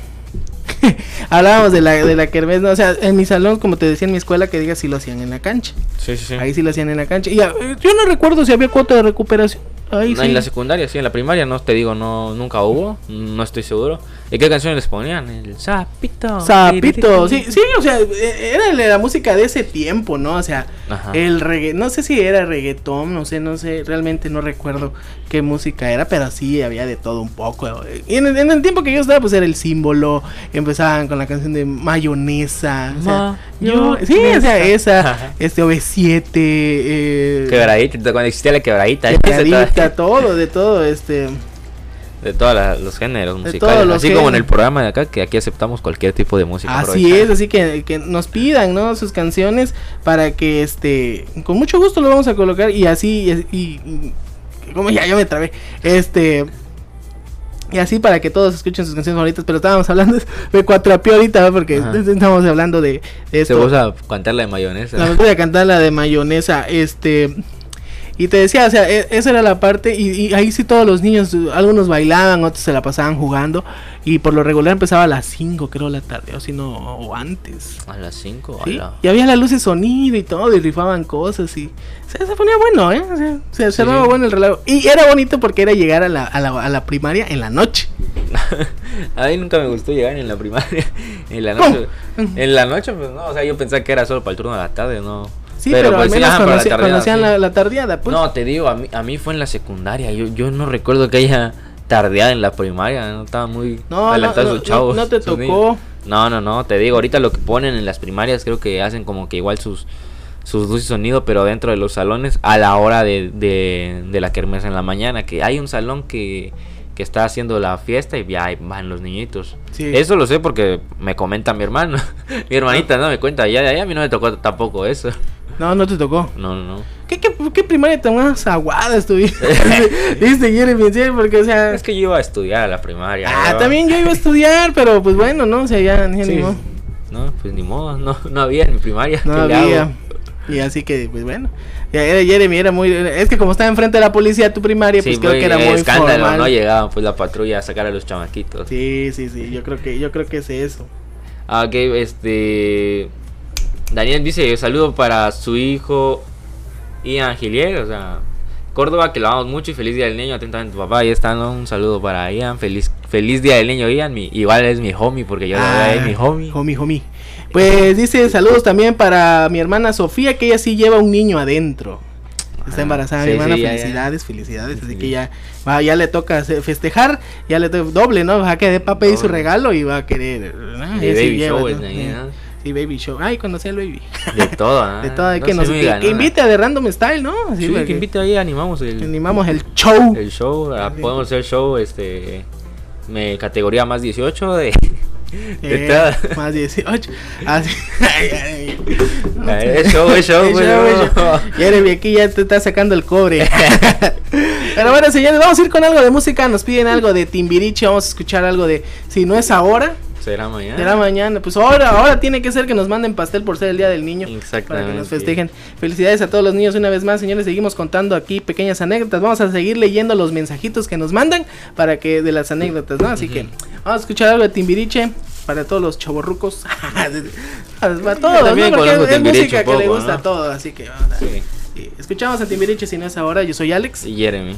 hablábamos de la, de la kermés, ¿no? O sea, en mi salón, como te decía en mi escuela, que digas si lo hacían en la cancha. Sí, sí, sí. Ahí sí lo hacían en la cancha. Y ya, yo no recuerdo si había cuota de recuperación. Ahí No, sí. En la secundaria, sí, en la primaria no te digo, no nunca hubo, no estoy seguro. ¿Y qué canciones les ponían? El sapito. Zapito, sí, sí, o sea, era la, música de ese tiempo, ¿no? O sea, Ajá. el reggae, no sé si era reggaetón, no sé, no sé, realmente no recuerdo qué música era, pero sí había de todo un poco. Y en, el- en el tiempo que yo estaba, pues era el símbolo, empezaban con la canción de mayonesa, o sea, yo, sí, o sea, esa, este OV7, eh, Quebradita, cuando existía la quebradita. Quebradita, todo, de todo, este, De todos los géneros musicales. los así como en el programa de acá, que aquí aceptamos cualquier tipo de música. Así es, así que, que nos pidan, ¿no? Sus canciones para que, este, con mucho gusto lo vamos a colocar y así, y, y- y- como ya, ya me trabé, este, y así para que todos escuchen sus canciones favoritas, pero estábamos hablando, me cuatrapeó ahorita, ¿no? Porque Ajá. estamos hablando de, de Se esto. usa a cantar la de mayonesa. La voy a cantar la de mayonesa, este... Y te decía, o sea, e- esa era la parte y, y ahí sí todos los niños, algunos bailaban, otros se la pasaban jugando y por lo regular empezaba a las 5 creo la tarde, o si no, o antes. A las 5. ¿sí? Y había la luz de sonido y todo, y rifaban cosas y se, se ponía bueno, ¿eh? O sea, se, se Sí. bueno el relajo. Y era bonito porque era llegar a la, a la, a la primaria en la noche. a mí nunca me gustó llegar en la primaria. en la ¿Cómo? noche. En la noche, pues no. O sea, yo pensaba que era solo para el turno de la tarde, no. Sí, pero, al pues, sí, menos ajá, la tardeada, conocían sí. la, la tardeada, pues. No, te digo, a mí, a mí fue en la secundaria. Yo, yo no recuerdo que haya tardeada en la primaria. No estaba muy No, adelantados no, no, chavos. no te tocó. niños. No, no, no. Te digo, ahorita lo que ponen en las primarias creo que hacen como que igual sus sus luces y sonido, pero dentro de los salones a la hora de, de, de la kermés en la mañana. Que hay un salón que, que está haciendo la fiesta y ya van los niñitos. Eso lo sé porque me comenta mi hermano. mi hermanita, ¿no? Me cuenta, ya, ya a mí no me tocó tampoco eso. No, no te tocó. No, no, no. ¿Qué, qué, qué primaria tan más aguada estuviste? ¿Viste, Jeremy? Porque, o sea... Es que yo iba a estudiar a la primaria. Ah, también yo iba a estudiar, pero pues bueno, ¿no? O sea, ya, ni modo. No, pues ni modo, no, no había en mi primaria. No había. Y así que, pues bueno. Ya Jeremy, era muy. Es que como estaba enfrente de la policía tu primaria, pues creo que era muy escándalo, formal. no llegaban pues la patrulla a sacar a los chamaquitos. Sí, sí, sí. Yo creo que, yo creo que es eso. Ah, ok, este. Daniel dice: saludo para su hijo Ian Gilier, o sea. Córdoba, que lo amamos mucho y feliz día del niño. Atentamente, papá. Ahí está, Un saludo para Ian. Feliz, feliz día del niño, Ian. Mi, igual es mi homie, porque yo ah, es mi homie. Homie, homie. Pues dice saludos también para mi hermana Sofía, que ella sí lleva un niño adentro. Está ah, embarazada mi hermana, felicidades, felicidades. Así que ya, ya le toca festejar, ya le toca doble, ¿no? Va a querer papá y su regalo y va a querer. baby show, Baby show. Ay, cuando sea el baby. De todo, ¿ah? De todo, que, nos, que, invite a The Random Style, ¿no? Sí, que invite ahí, animamos el... Animamos el show. El show, ah, podemos hacer show, este... Me, categoría más 18 de... De eh, más 18. Ah, sí. es show, es show, Jeremy, aquí ya te está sacando el cobre. Pero bueno, señores, vamos a ir con algo de música. Nos piden algo de Timbiriche. Vamos a escuchar algo de Si no es ahora. Será mañana. Será mañana. Pues ahora, ahora tiene que ser que nos manden pastel por ser el día del niño. Para que nos festejen. Felicidades a todos los niños una vez más, señores. Seguimos contando aquí pequeñas anécdotas. Vamos a seguir leyendo los mensajitos que nos mandan para que de las anécdotas, ¿no? Así que vamos a escuchar algo de Timbiriche para todos los chavorrucos. para todos, ¿no? Porque es música que le gusta a todos. Así que vamos a... sí. Escuchamos a Timbiriche si no es ahora. Yo soy Alex. Y Jeremy.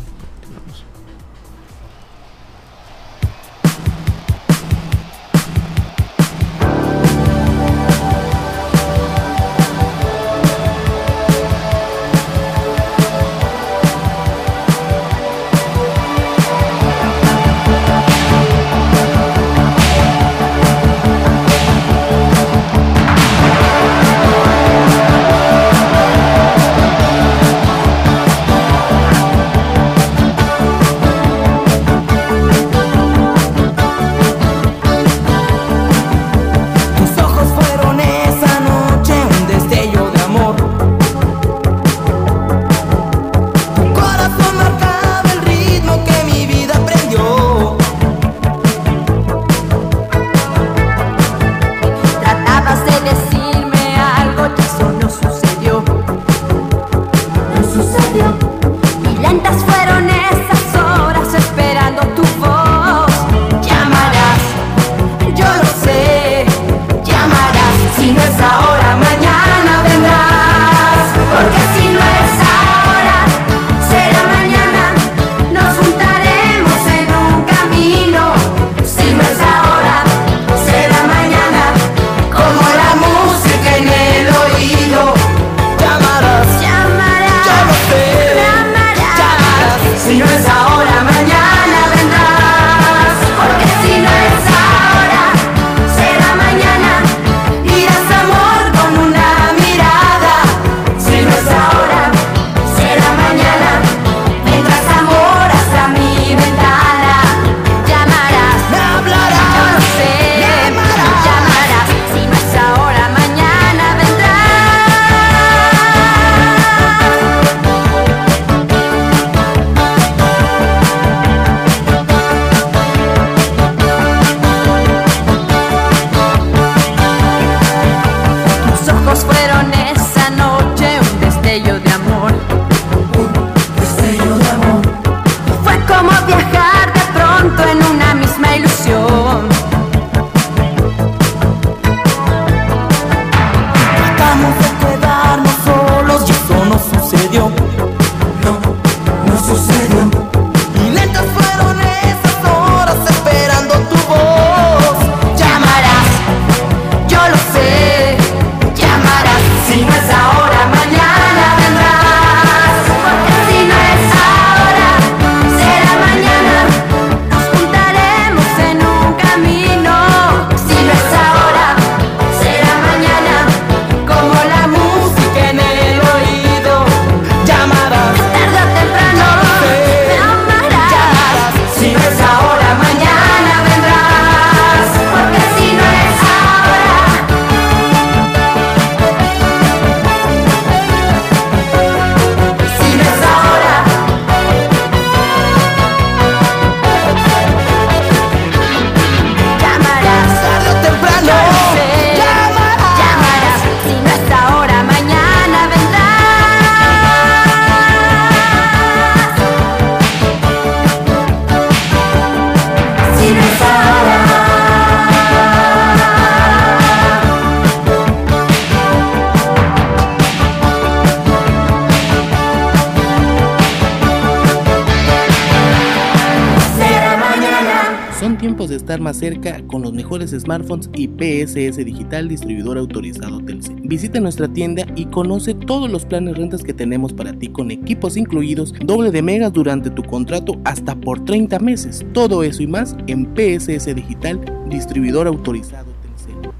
Smartphones y PSS Digital, distribuidor autorizado Telcel. Visita nuestra tienda y conoce todos los planes rentas que tenemos para ti con equipos incluidos, doble de megas durante tu contrato hasta por 30 meses. Todo eso y más en PSS Digital, distribuidor autorizado Telcel.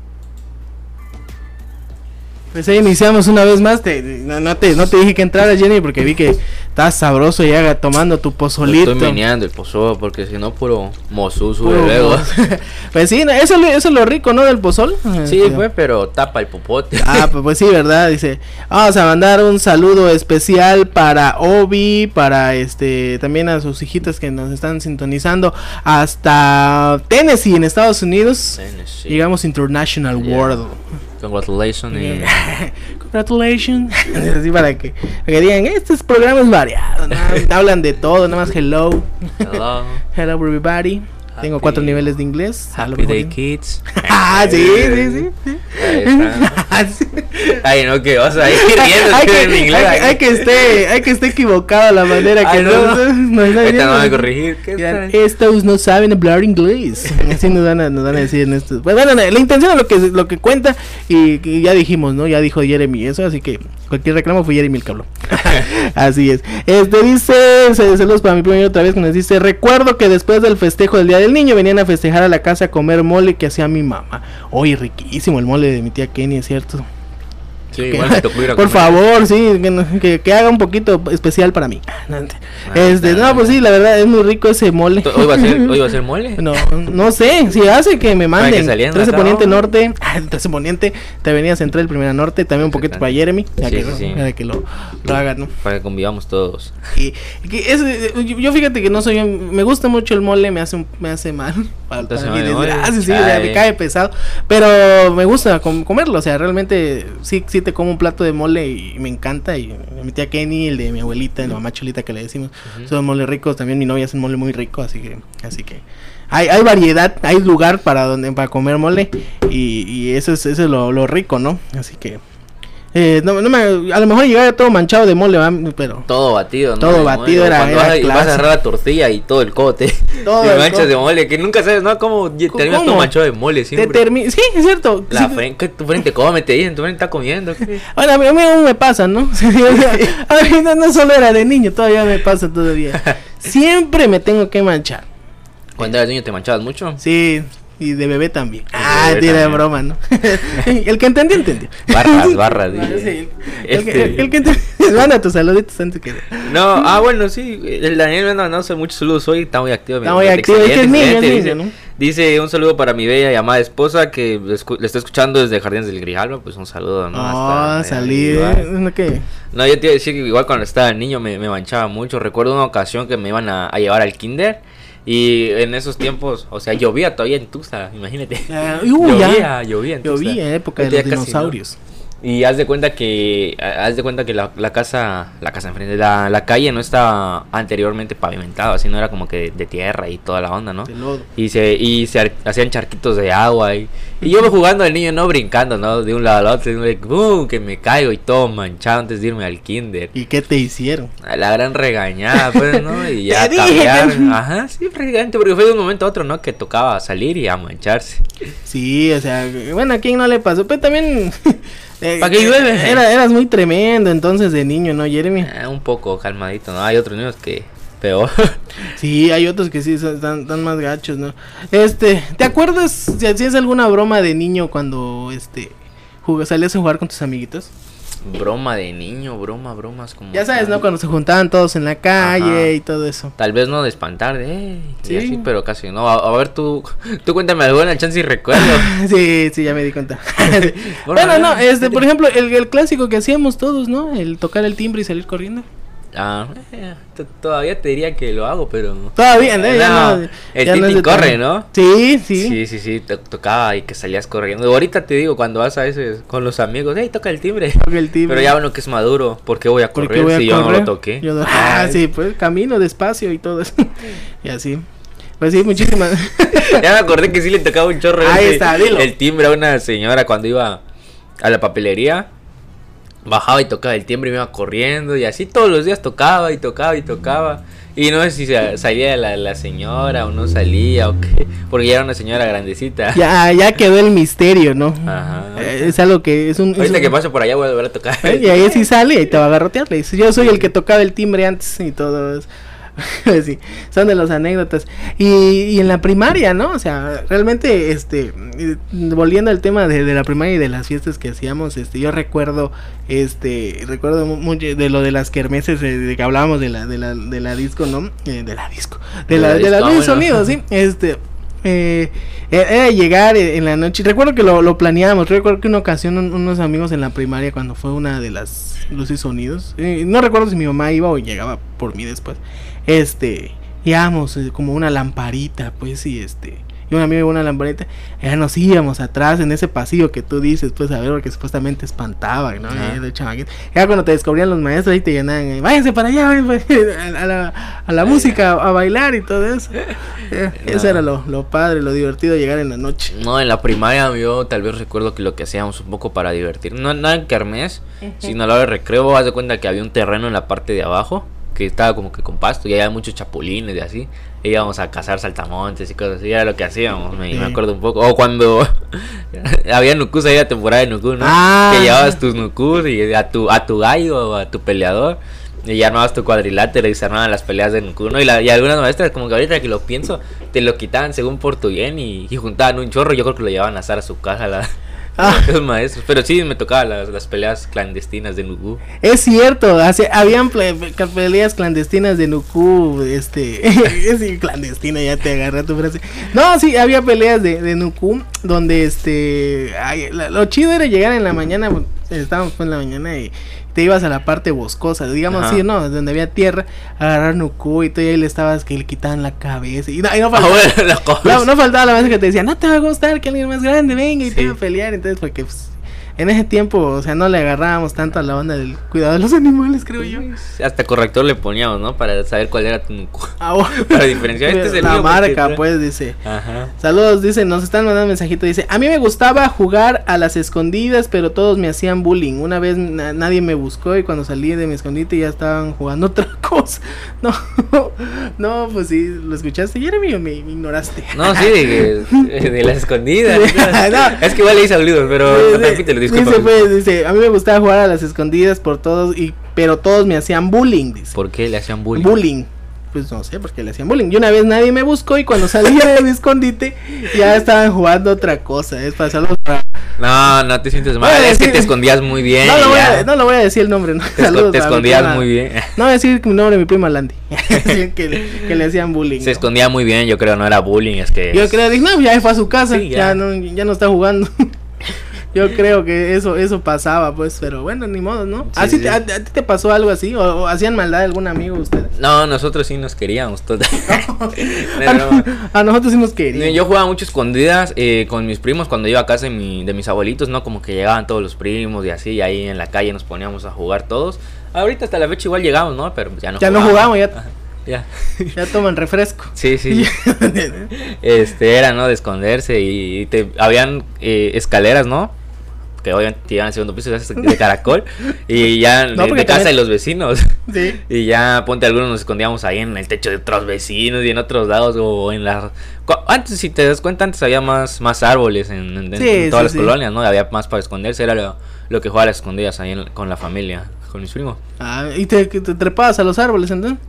Pues ahí iniciamos una vez más. Te, no, te, no te dije que entraras, Jenny, porque vi que estás sabroso y haga tomando tu pozolito. Estoy meneando el pozol, porque si no, puro mozú sube luego. pues sí, eso, eso, es lo rico, ¿no? Del pozol. Sí, fue, pero tapa el popote. Ah, pues, pues, sí, ¿verdad? Dice, vamos a mandar un saludo especial para Obi, para este, también a sus hijitas que nos están sintonizando hasta Tennessee, en Estados Unidos. Tennessee. Digamos International World. Congratulations. Congratulations. Así para que, para que digan, estos programas variados. ¿no? Hablan de todo, nada más hello. Hello. hello everybody. Tengo cuatro niveles de inglés. Happy Day Kids. ah, sí, sí, sí. Ay, no, que vas a ir riendo hay que, en inglés. Hay, hay, que esté, hay que esté equivocado la manera que no. No, no, no, Ahorita no voy a corregir. Estos no saben hablar inglés. Así nos van a, nos van a decir en esto. Pues bueno, la intención es lo que, lo que cuenta. Y, y, ya dijimos, ¿no? Ya dijo Jeremy eso. Así que cualquier reclamo fue Jeremy el cabrón. así es. Este dice, saludos para mi primero otra vez que nos dice, recuerdo que después del festejo del Día del Niño venían a festejar a la casa a comer mole que hacía mi mamá. Oye, riquísimo el mole de mi tía Kenny, es cierto. Sí, que, igual por favor, sí, que, que, que, haga un poquito especial para mí. Ah, este, no, pues sí, la verdad es muy rico ese mole. ¿Hoy va a ser, hoy va a ser mole? No, no sé, si hace que me manden. 13 Poniente Norte, 13 Poniente, te venía Central Primera Norte, también un poquito para Jeremy, ya Sí, que, sí, sí. para que lo, lo hagan, ¿no? Para que convivamos todos. Y, que es, yo, yo fíjate que no soy, me gusta mucho el mole, me hace, me hace mal. Me cae pesado. Pero me gusta com- comerlo, o sea, realmente sí, sí te como un plato de mole y me encanta. Y mi tía Kenny, el de mi abuelita, la mamá Cholita que le decimos, son mole ricos. También mi novia hace un mole muy rico, así que, así que hay, hay variedad, hay lugar para donde para comer mole y, y eso es, eso es lo, lo rico, ¿no? Así que eh, no, no me, a lo mejor llegaba todo manchado de mole, pero Todo batido, ¿no? Todo De batido mole. era- Cuando era vas, a- vas agarrar la tortilla y todo el cote. Todo y el manchas de mole, que nunca sabes, ¿no? Cómo terminas todo ¿Cómo? manchado de mole te siempre. sí, es cierto. La Sí, frente, tu frente come, te dicen, tu frente está comiendo. Bueno, a mí, a mí aún me pasa, ¿no? a mí no, no solo era de niño, todavía me pasa todavía. Siempre me tengo que manchar. Cuando eras niño te manchabas mucho. Sí, y de bebé también. de Ah, bebé tira de broma, ¿no? el que entendió, entendió. Barras, barras. Sí, el, Este- el, el que entendió. Manda tus saluditos antes que. No, ah, bueno, sí. El Daniel no, no hace muchos saludos hoy. Está muy activo. Está muy activo, es que es niño, es dice, niño, ¿no? dice un saludo para mi bella y amada esposa que le está escuchando desde Jardines del Grijalva. Pues un saludo, ¿no? Salí. ¿eh? ¿No yo te iba a decir que igual cuando estaba niño me, me manchaba mucho. Recuerdo una ocasión que me iban a, a llevar al kinder. Y en esos tiempos, o sea, llovía todavía en Tusa, imagínate. Ah, uh, llovía, ya. llovía en Tusa. Llovía en época de los ¿no? Y haz de cuenta que haz de cuenta que la, la casa la casa enfrente la, la calle no estaba anteriormente pavimentada, así no era como que de, de tierra y toda la onda, ¿no? De lodo. Y se y se hacían charquitos de agua y, y yo jugando al niño no brincando, ¿no? De un lado al otro, y me- ¡bum! que me caigo y todo manchado antes de irme al kinder. ¿Y qué te hicieron? La gran regañada, pues, ¿no? Y ya cambiaron. Ajá, sí, prácticamente, porque fue de un momento a otro, ¿no? Que tocaba salir y a mancharse. Sí, o sea, bueno, a quién no le pasó, pero también... eh, ¿Pa' qué llueve? Era, eras muy tremendo entonces de niño, ¿no, Jeremy? Eh, un poco calmadito, ¿no? Hay otros niños que peor. Sí, hay otros que sí son- están, están más gachos, ¿no? Este, ¿te acuerdas si hacías alguna broma de niño cuando, este, salías a jugar con tus amiguitos? Broma de niño, broma, bromas como. Ya sabes, tal. ¿no? Cuando se juntaban todos en la calle Ajá. y todo eso. Tal vez no de espantar, de. Y Sí. así, pero casi no. A, a ver, tú, tú cuéntame alguna chance y recuerdo. Sí, sí, ya me di cuenta. Bueno, no, este, por ejemplo, el, el clásico que hacíamos todos, ¿no? El tocar el timbre y salir corriendo. Ah, eh, todavía te diría que lo hago, pero. Todavía, ¿no? Ya No, no- el ya Titi corre, ¿no? Sí, sí. Sí, sí, sí, te tocaba y que salías corriendo. Ahorita te digo, cuando vas a veces con los amigos, hey, toca el timbre. Toca el timbre. Pero ya uno que es maduro, ¿por qué voy a ¿Por correr qué voy a si yo no lo toqué? Yo ah, sí, pues camino despacio y todo eso. y así. Pues sí, muchísimas. Ya me acordé que sí le tocaba un chorro Ahí está, dilo. el timbre a una señora cuando iba a la papelería. Bajaba y tocaba el timbre y me iba corriendo y así todos los días tocaba y tocaba y tocaba. Y no sé si salía la, la señora o no salía o qué, porque ya era una señora grandecita. Ya, ya quedó el misterio, ¿no? Ajá. Eh, es algo que es un... Ahorita que pase por allá voy a volver a tocar. Y ahí sí sale y te va a dice, yo soy el que tocaba el timbre antes y todo eso. sí, son de las anécdotas. Y, y, en la primaria, ¿no? O sea, realmente, este, volviendo al tema de, la primaria y de las fiestas que hacíamos, este, yo recuerdo, este, recuerdo mucho de lo de las kermeses, de, que hablábamos de la, de la, de la disco, ¿no? Eh, de la disco, de, la, de la, sonido, sí, este, eh, era llegar en la noche. Recuerdo que lo, lo planeábamos. Recuerdo que una ocasión unos amigos en la primaria, cuando fue una de las luces sonidos, eh, no recuerdo si mi mamá iba o llegaba por mí después este, íbamos eh, como una lamparita, pues, y este, y un amigo una lamparita, ya nos íbamos atrás en ese pasillo que tú dices, pues, a ver, porque supuestamente espantaba, ¿no? Ya cuando te descubrían los maestros y te llenaban, eh, váyanse para allá, a la, a la música, a bailar y todo eso. Eso era lo, lo padre, lo divertido llegar en la noche. No, en la primaria yo tal vez recuerdo que lo que hacíamos un poco para divertir, no, no en kermés, sino a la hora de recreo, haz de cuenta que había un terreno en la parte de abajo que estaba como que con pasto y había muchos chapulines y así. íbamos a cazar saltamontes y cosas así, era lo que hacíamos, me, acuerdo un poco. O cuando había nucus ahí la temporada de nucus, ¿no? Ah. Que llevabas tus nucus y a tu, a tu gallo o a tu peleador. Y ya armabas tu cuadrilátero y se armaban las peleas de Nuku, ¿no? Y, la, y algunas maestras, como que ahorita que lo pienso, te lo quitaban según por tu bien y, y juntaban un chorro. Yo creo que lo llevaban a hacer a su casa. La, Ah. Los maestros. Pero sí, me tocaba las, las peleas clandestinas de Nuku. Es cierto, hace, habían peleas clandestinas de Nuku. Este, es clandestina, ya te agarra tu frase. No, sí, había peleas de, de Nuku donde este. lo chido era llegar en la mañana. Estábamos en la mañana y te ibas a la parte boscosa, digamos así, ¿no? Donde había tierra, agarrar Nuku y todo, y ahí le estabas que le quitaban la cabeza. Y no, no faltaba, no, faltaba la vez que te decía, no te va a gustar que alguien más grande venga y te va a pelear. Entonces, porque pues, en ese tiempo, o sea, no le agarrábamos tanto a la onda del cuidado de los animales, creo yo. Hasta corrector le poníamos, ¿no? Para saber cuál era tu ah, Para diferenciar. Este es el la marca, pues, dice. Ajá. Saludos, dice, nos están mandando un mensajito. Dice, a mí me gustaba jugar a las escondidas, pero todos me hacían bullying. Una vez nadie me buscó y cuando salí de mi escondite ya estaban jugando otra cosa. No, no, pues sí, lo escuchaste. Y era mío, me, ignoraste. No, sí, de, las escondidas. Es que igual le hice saludos, pero Dice, dice, a mí me gustaba jugar a las escondidas por todos, y, pero todos me hacían bullying. Dice. ¿Por qué le hacían bullying? Bullying. Pues no sé, porque le hacían bullying. Y una vez nadie me buscó y cuando salía de mi escondite ya estaban jugando otra cosa. Es para No, no te sientes mal. es que te escondías muy bien. No lo, voy a, no lo voy a decir el nombre. No. Te, escondías muy bien. No voy a decir mi nombre, mi prima Landy. que, que, le hacían bullying. Se escondía muy bien, yo creo, no era bullying. es que Yo creo, dije, no, ya fue a su casa. ya. ya. no, ya no está jugando. Yo creo que eso eso pasaba, pues, pero bueno, ni modo, ¿no? ¿Así A, ti te pasó algo así? ¿O, hacían maldad a algún amigo ustedes? No, nosotros sí nos queríamos. Todo. a, nosotros sí nos queríamos. Yo jugaba mucho escondidas eh, con mis primos cuando iba a casa de, mi, de mis abuelitos, ¿no? Como que llegaban todos los primos y así, y ahí en la calle nos poníamos a jugar todos. Ahorita hasta la fecha igual llegamos, ¿no? Pero ya no Ya no jugamos, ya. Ya. ya toman refresco. Sí, sí. este era, ¿no? De esconderse y te habían eh, escaleras, ¿no? Que obviamente te iban al segundo piso de caracol y ya de, casa de los vecinos. Sí. Y ya ponte algunos nos escondíamos ahí en el techo de otros vecinos y en otros lados o en las antes si te das cuenta antes había más más árboles en, todas las colonias, ¿no? Había más para esconderse, era lo, que jugaba a las escondidas ahí con la familia, con mis primos. Ah, ¿y te, te trepabas a los árboles entonces?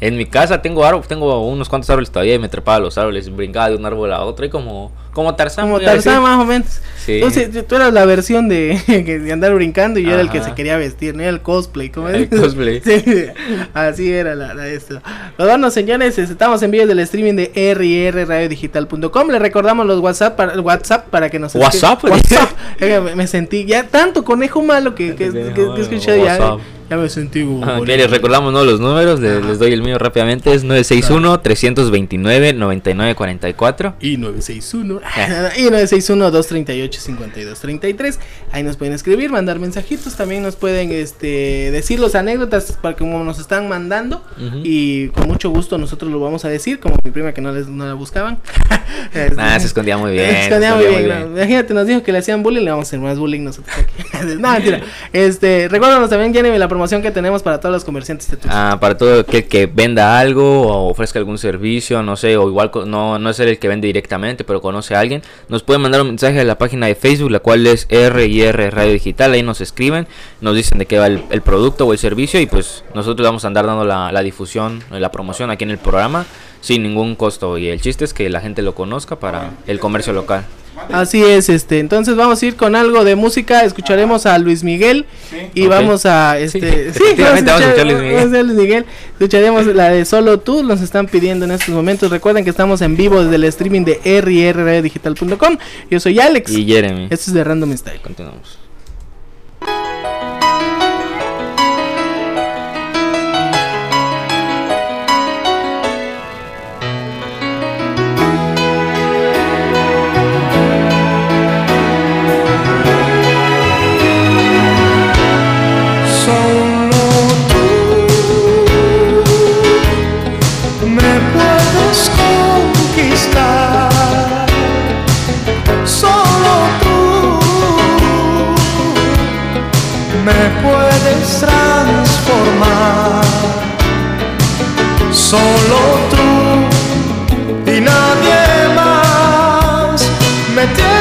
En mi casa tengo árboles, tengo unos cuantos árboles todavía y me trepaba a los árboles, brincaba de un árbol a otro y como como Tarzán. Como Tarzán más o menos. Sí. Entonces tú eras la versión de, de andar brincando y yo era el que se quería vestir, no era el cosplay, ¿cómo es? El cosplay. sí, así era la, la esto. Pues bueno, señores, estamos en vivo del streaming de rrradiodigital.com. Le recordamos los WhatsApp para, WhatsApp para que nos WhatsApp, WhatsApp. me, sentí ya tanto conejo malo que, que, que, que escuché ya. Ya me sentí ah, les recordamos ¿no? los números, les, doy el mío rápidamente, es 961-329-9944. Y 961, eh. y 961-238-5233. Ahí nos pueden escribir, mandar mensajitos, también nos pueden este, decir los anécdotas para como nos están mandando. Y con mucho gusto nosotros lo vamos a decir, como mi prima que no, les, no la buscaban. ah, se escondía muy bien. Se escondía, muy, bien. Imagínate, nos dijo que le hacían bullying, le vamos a hacer más bullying nosotros aquí. no, mentira. Este, recuérdanos también, Jenny, la promoción que tenemos para todos los comerciantes de Ah, para todo aquel que venda algo o ofrezca algún servicio, no sé, o igual no, no es el que vende directamente, pero conoce alguien, nos puede mandar un mensaje a la página de Facebook, la cual es R&R Radio Digital, ahí nos escriben, nos dicen de qué va el, producto o el servicio y pues nosotros vamos a andar dando la, la difusión, la promoción aquí en el programa sin ningún costo y el chiste es que la gente lo conozca para el comercio local. Así es, este, entonces vamos a ir con algo de música, escucharemos a Luis Miguel y vamos a este, sí, vamos, a escuchar, Luis Miguel. escucharemos la de Solo tú, nos están pidiendo en estos momentos. Recuerden que estamos en vivo desde el streaming de rrdigital.com. Yo soy Alex y Jeremy. Esto es de Random Style. Continuamos. me puedes transformar. Solo tú y nadie más me tiene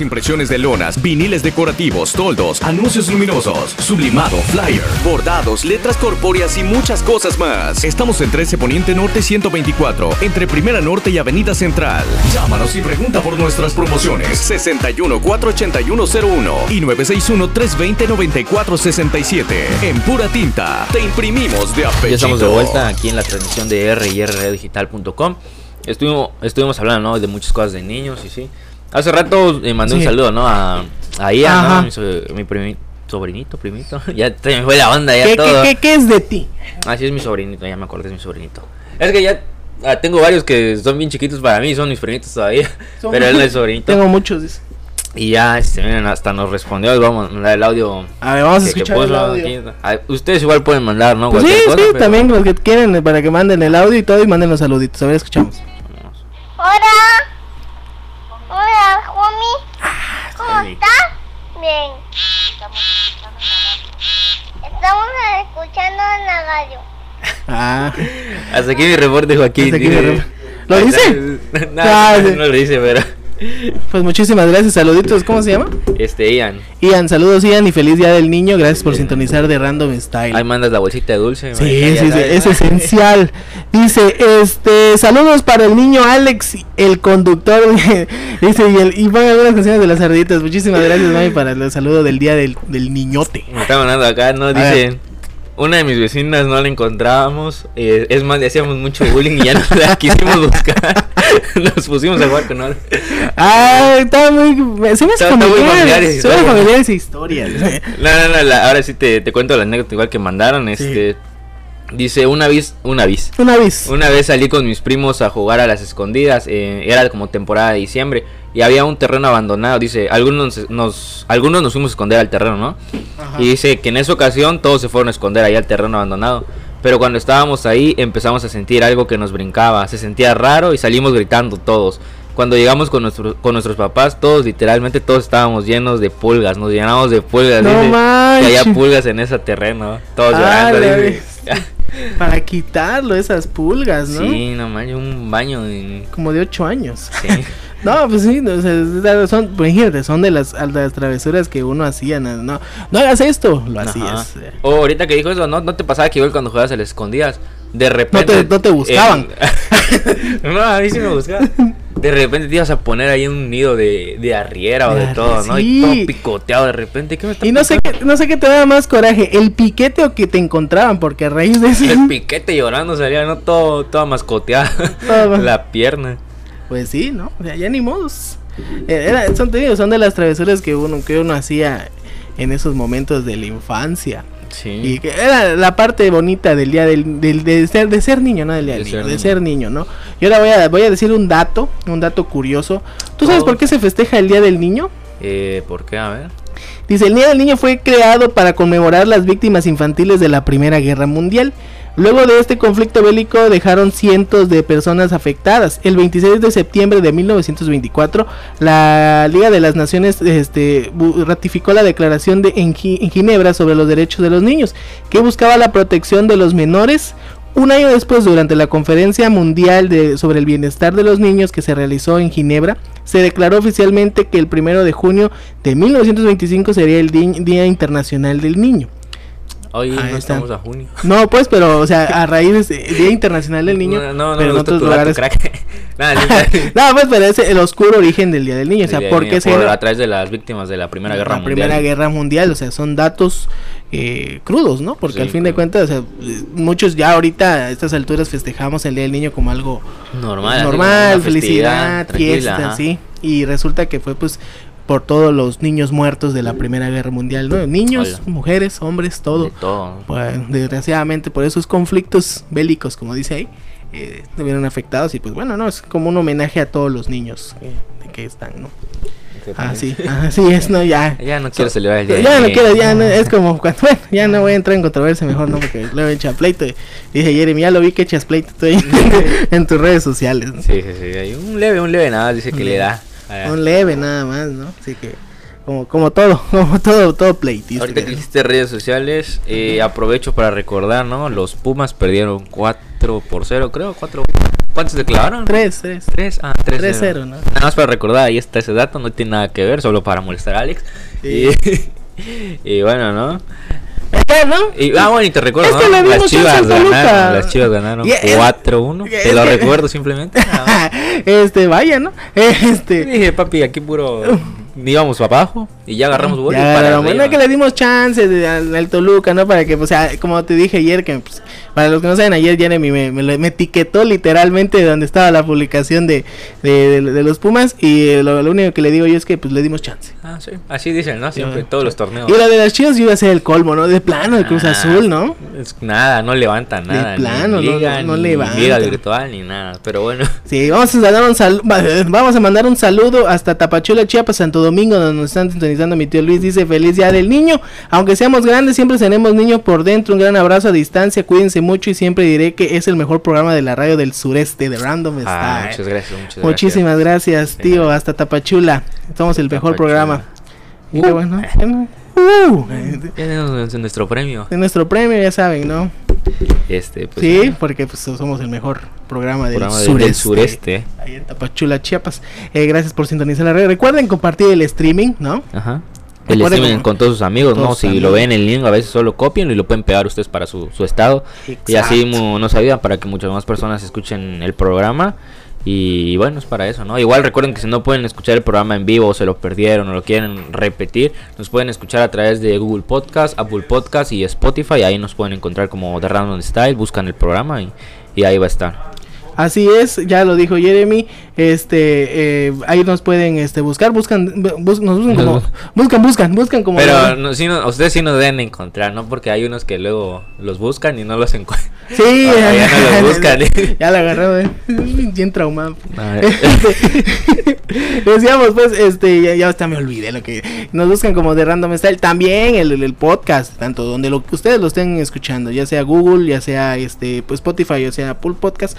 impresiones de lonas, viniles decorativos, toldos, anuncios luminosos, sublimado, flyer, bordados, letras corpóreas y muchas cosas más. Estamos en 13 Poniente Norte 124, entre Primera Norte y Avenida Central. Llámanos y pregunta por nuestras promociones 61 48101 y 961 320 9467. En pura tinta, te imprimimos de apellido. Ya estamos de vuelta aquí en la transmisión de rrdigital.com. Estuvimos, estuvimos hablando de muchas cosas de niños y sí. Hace rato me mandé un saludo, ¿no? A, a Ian, ¿no? Mi, sobrinito, primito. ya te me fue la onda, ya ¿Qué, todo. qué, qué, qué es de ti? Ah, sí, es mi sobrinito, ya me acordé, es mi sobrinito. Es que ya ah, tengo varios que son bien chiquitos para mí, son mis primitos todavía. Son- pero él es el sobrinito. Tengo muchos. dice. Y ya, este, miren, hasta nos respondió. Vamos a mandar el audio. A ver, vamos a que- escuchar el audio. aquí. Ah, ustedes igual pueden mandar, ¿no? Pues sí, cosa, sí, pero- también los que quieren eh, para que manden el audio y todo y manden los saluditos. A ver, escuchamos. Hola, homie. ¿Cómo homie. estás? Bien. Estamos escuchando en la radio. Ah, Hasta aquí mi reporte, Joaquín. Hasta aquí mi dice- reporte. ¿Lo dice? no, Ah, no lo dice, pero. Pues muchísimas gracias. Saluditos, ¿cómo se llama? Este, Ian. Ian, saludos Ian y feliz día del niño. Gracias por sintonizar de Random Style. Ahí mandas la bolsita de dulce. Sí, sí, sí, sabes, es esencial. Dice, este, saludos para el niño Alex, el conductor. Dice, y, el, y pongan algunas canciones de las arditas. Muchísimas gracias, Mami, para el saludo del día del, del niñote. Me está mandando acá, ¿no? Dice. Una de mis vecinas no la encontrábamos. eh, es más, le hacíamos mucho bullying y ya no la quisimos buscar. Nos pusimos a jugar con. Ah, está muy. Se me hace familiares. está muy- familiares historias. No, no, no, la- ahora sí te, te cuento la anécdota igual que mandaron. Este. Dice, una vez, una vez. Una vez. Una vez salí con mis primos a jugar a las escondidas, eh, era como temporada de diciembre y había un terreno abandonado, dice, algunos nos, algunos nos fuimos a esconder al terreno, ¿no? Ajá. Y dice que en esa ocasión todos se fueron a esconder ahí al terreno abandonado, pero cuando estábamos ahí empezamos a sentir algo que nos brincaba, se sentía raro y salimos gritando todos. Cuando llegamos con, nuestro- con nuestros papás, todos, literalmente todos estábamos llenos de pulgas, nos llenamos de pulgas. No dice, que había pulgas en ese terreno, todos Ah, llorando. Para quitarlo, esas pulgas, ¿no? Sí, no manches, un baño. Como de 8 años. Sí. No, pues sí, o sea, son, pues, son de las, de las travesuras que uno hacía. No, no, no hagas esto, lo Ajá. hacías. O ahorita que dijo eso, ¿no? ¿No te pasaba que igual cuando jugabas a las escondidas? De No repente... te, no te buscaban. en- no, a mí sí me buscaban. De repente te ibas a poner ahí un nido de, de arriera o De de todo, ¿no? Y todo picoteado de repente. ¿Qué me está Y no sé qué, no sé qué te daba más coraje, el piquete o que te encontraban, porque a raíz de eso, El piquete llorando salía, ¿no? Todo, toda mascoteada. Todo. La pierna. pues sí, ¿no? O sea, ya ni modos. Eh, era- son, son de las travesuras que uno, que uno hacía en esos momentos de la infancia. Sí. Y que era la parte bonita del día del, del- de, ser, de ser niño, no del día De del ser niño, de niño. ser niño, ¿no? Y ahora voy a, voy a decir un dato, un dato curioso. ¿Tú sabes por qué se festeja el Día del Niño? Eh, ¿Por qué? A ver. Dice, el Día del Niño fue creado para conmemorar las víctimas infantiles de la Primera Guerra Mundial. Luego de este conflicto bélico dejaron cientos de personas afectadas. El 26 de septiembre de 1924, la Liga de las Naciones este, ratificó la declaración de en, Gi- en Ginebra sobre los derechos de los niños, que buscaba la protección de los menores. Un año después, durante la Conferencia Mundial de, sobre el Bienestar de los Niños que se realizó en Ginebra, se declaró oficialmente que el primero de junio de 1925 sería el Día Internacional del Niño. Hoy Ahí no está. estamos a junio. No, pues, pero, o sea, a raíz de Día Internacional del Niño, No, no, no, pero en otros lugares. Nada, No, pues, pero es el oscuro origen del Día del Niño. O sea, ¿por qué se a través de las víctimas de la Primera Guerra la Mundial. Primera Guerra Mundial, o sea, son datos eh, crudos, ¿no? Porque Sí, al fin de crudo. cuentas, o sea, muchos ya ahorita a estas alturas festejamos el Día del Niño como algo Normal, así normal, felicidad, fiesta, ajá. sí. Y resulta que fue pues por todos los niños muertos de la Primera Guerra Mundial, ¿no? Niños, Hola. mujeres, hombres, todo. De todo. Pues, desgraciadamente por esos conflictos bélicos, como dice ahí, eh, estuvieron afectados y pues bueno, no, es como un homenaje a todos los niños eh, que están, ¿no? Así, así es, ¿no? Ya. Ya no quiero celebrar el día. Ya no quiero, ya no, es como cuando, bueno, ya no voy a entrar en controversia mejor, ¿no? Porque luego echa pleito. Dice Jeremy, ya lo vi que echas pleito en tus redes sociales, ¿no? Sí, sí, sí. hay un leve, un leve nada, dice que le da. A- Un leve nada más, ¿no? Así que, como, como todo, como todo, todo pleitista. Ahorita que dijiste redes sociales, eh, aprovecho para recordar, ¿no? Los Pumas perdieron 4 por 0, creo. 4 ¿Cuántos se clavaron? Tres, tres. 3, ah, 3 3-0, ¿no? Nada más para recordar, ahí está ese dato, no tiene nada que ver, solo para molestar a Alex. Sí. Y, y bueno, ¿no? ¿No? Y, ah, bueno, y te recuerdo, Es que ¿no? Las chivas ganaron, las chivas ganaron Y es- 4-1. es Te lo recuerdo simplemente. este, vaya, ¿no? Este, Dije, papi, aquí puro. Ni vamos para abajo. y ya agarramos agarramos, bueno, que le dimos chance al, Toluca, ¿no? Para que, o sea, como te dije ayer, que pues, para los que no saben, ayer Jeremy me, me, me, etiquetó literalmente donde estaba la publicación de, de, de, de los Pumas y eh, lo, lo, único que le digo yo es que pues le dimos chance. Ah, sí, así dicen, ¿no? Siempre, todos los torneos. Y la de las Chivas iba a ser el colmo, ¿no? De plano, de Cruz ah, Azul, ¿no? Es nada, no levanta nada. De plano, ni liga, no, no ni levanta. liga virtual, ni nada, pero bueno. Sí, vamos a, dar un sal vamos a mandar un saludo hasta Tapachula, Chiapas, Santo Domingo, donde nos están sintonizando mi tío Luis. Dice, feliz día del niño. Aunque seamos grandes, siempre seremos niños por dentro. Un gran abrazo a distancia, cuídense mucho y siempre diré que es el mejor programa de la radio del sureste, de Random Star. Ah, muchas gracias, muchas Muchísimas gracias, tío, hasta Tapachula. Somos el mejor Tapachula. programa. Y bueno, bueno, uh, Tenemos nuestro premio. de nuestro premio, ya saben, ¿no? Este, pues, sí, porque pues somos el mejor programa del programa del- sureste. del sureste. Ahí en Tapachula, Chiapas. Eh, gracias por sintonizar la red. Recuerden compartir el streaming, ¿no? Ajá. El streaming con todos sus amigos, todos ¿no? Si amigos. lo ven en link, a veces solo copienlo y lo pueden pegar ustedes para su, su estado. Y así nos ayudan para que muchas más personas escuchen el programa. Y bueno, es para eso, ¿no? Igual recuerden que si no pueden escuchar el programa en vivo o se lo perdieron o lo quieren repetir, nos pueden escuchar a través de Google Podcast, Apple Podcast y Spotify. Ahí nos pueden encontrar como The Random Style, buscan el programa y, y ahí va a estar. Así es, ya lo dijo Jeremy. Este, eh, ahí nos pueden este, buscar, buscan, bus- nos buscan como, buscan, buscan, buscan como. Pero no, sí no- ustedes sí nos deben encontrar, ¿no? Porque hay unos que luego los buscan y no los encuentran. Sí, Ah, ya no los buscan. ya la agarró, eh. bien traumado. Este, Decíamos, pues, este, ya, ya hasta me olvidé lo que nos buscan como de Random Style. También el, podcast, tanto donde lo, ustedes lo estén escuchando, ya sea Google, ya sea este, pues Spotify, o sea Apple Podcast,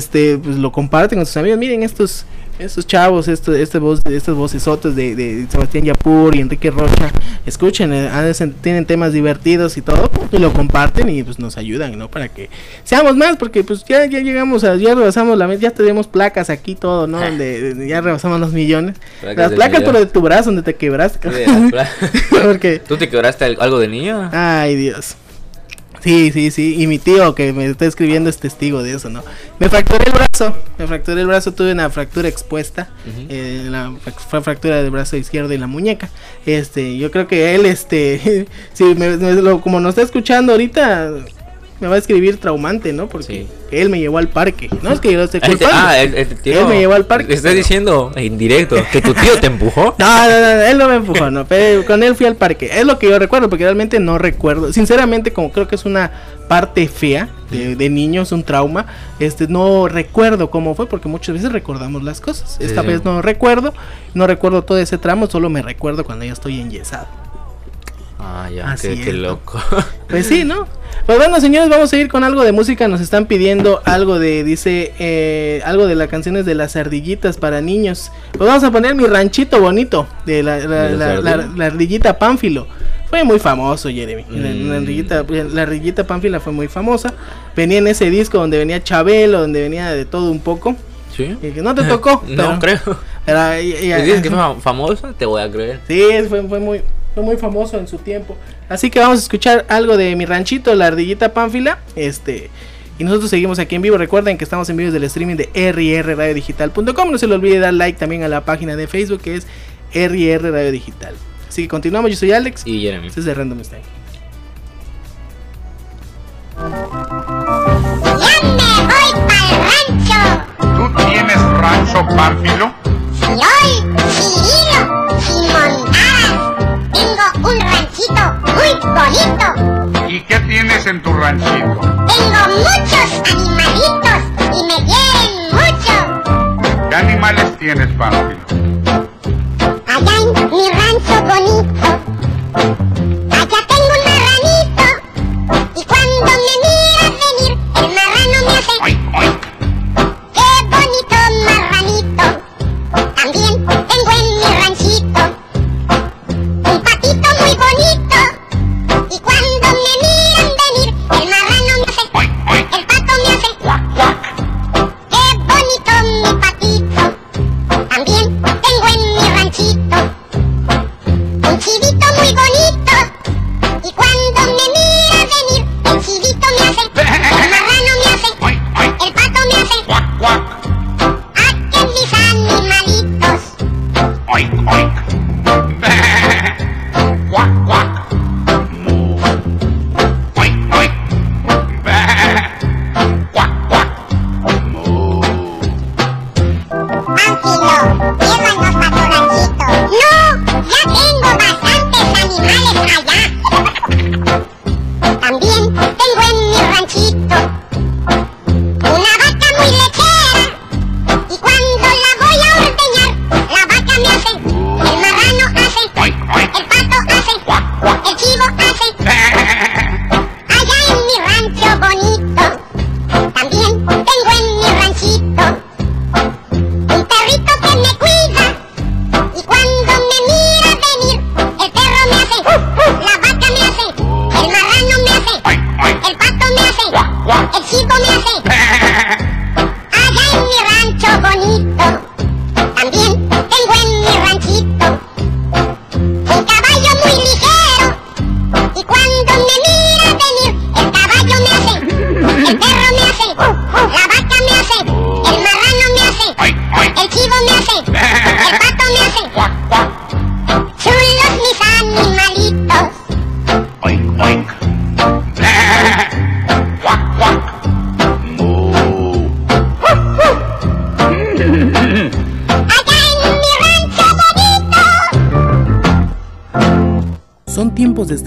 este, pues lo comparten con sus amigos. Miren estos, estos chavos, estos, este voz, estas vocesotas de, de Sebastián Yapur y Enrique Rocha, escuchen, eh, tienen temas divertidos y todo, y lo comparten y pues nos ayudan, ¿no? Para que seamos más, porque pues ya, ya llegamos a, ya rebasamos la meta, ya tenemos placas aquí todo, ¿no? Donde de- ya rebasamos los millones. Placas las placas millón. pero de tu brazo donde te quebraste. Sí, porque, ¿Tú te quebraste al- algo de niño? ay Dios. Sí, sí, sí. Y mi tío que me está escribiendo es testigo de eso, ¿no? Me fracturé el brazo. Me fracturé el brazo. Tuve una fractura expuesta. Ujú. eh, la fra- fractura del brazo izquierdo y la muñeca. Este, yo creo que él, este, sí, me- me- lo- como nos está escuchando ahorita, me va a escribir traumante, ¿no? Porque Sí. él me llevó al parque. No es que yo lo esté culpando. ah, él, me llevó al parque, Le estás diciendo en directo que tu tío te empujó. No, no, no, él no me empujó, no, pero con él fui al parque. Es lo que yo recuerdo, porque realmente no recuerdo. Sinceramente, como creo que es una parte fea de, de niños, un trauma, este, no recuerdo cómo fue, porque muchas veces recordamos las cosas. Esta Sí. vez no recuerdo, no recuerdo todo ese tramo, solo me recuerdo cuando ya estoy enyesado. Ah, ya, Así qué, loco. Pues sí, ¿no? Pues bueno, señores, vamos a ir con algo de música. Nos están pidiendo algo de, dice, eh, algo de las canciones de las ardillitas para niños. Pues vamos a poner mi ranchito bonito de la, la, ¿De las la- la- ardillas? la ardillita Pánfilo. Fue muy famoso, Jeremy. La, la Mm. ardillita, la ardillita Pánfila fue muy famosa. Venía en ese disco donde venía Chabelo, donde venía de todo un poco. ¿Sí? Y que no te tocó. No, pero- creo. pero- y- y- Si dices que fue fam- famosa, te voy a creer. Sí, fue, fue muy, fue muy famoso en su tiempo. Así que vamos a escuchar algo de mi ranchito, la ardillita pánfila. Este. Y nosotros seguimos aquí en vivo. Recuerden que estamos en vivo del streaming de rrradiodigital.com. No se le olvide dar like también a la página de Facebook que es RR Radio Digital. Así que continuamos. Yo soy Alex. Y Jeremy. Este es de Random Style. Ya me voy pa'l rancho. ¿Tú tienes rancho Pánfilo? Si hoy, sin ranchito muy bonito. ¿Y qué tienes en tu ranchito? Tengo muchos animalitos y me quieren mucho. ¿Qué animales tienes, Pánfilo? Allá en mi rancho bonito. Allá tengo un marranito. Y cuando me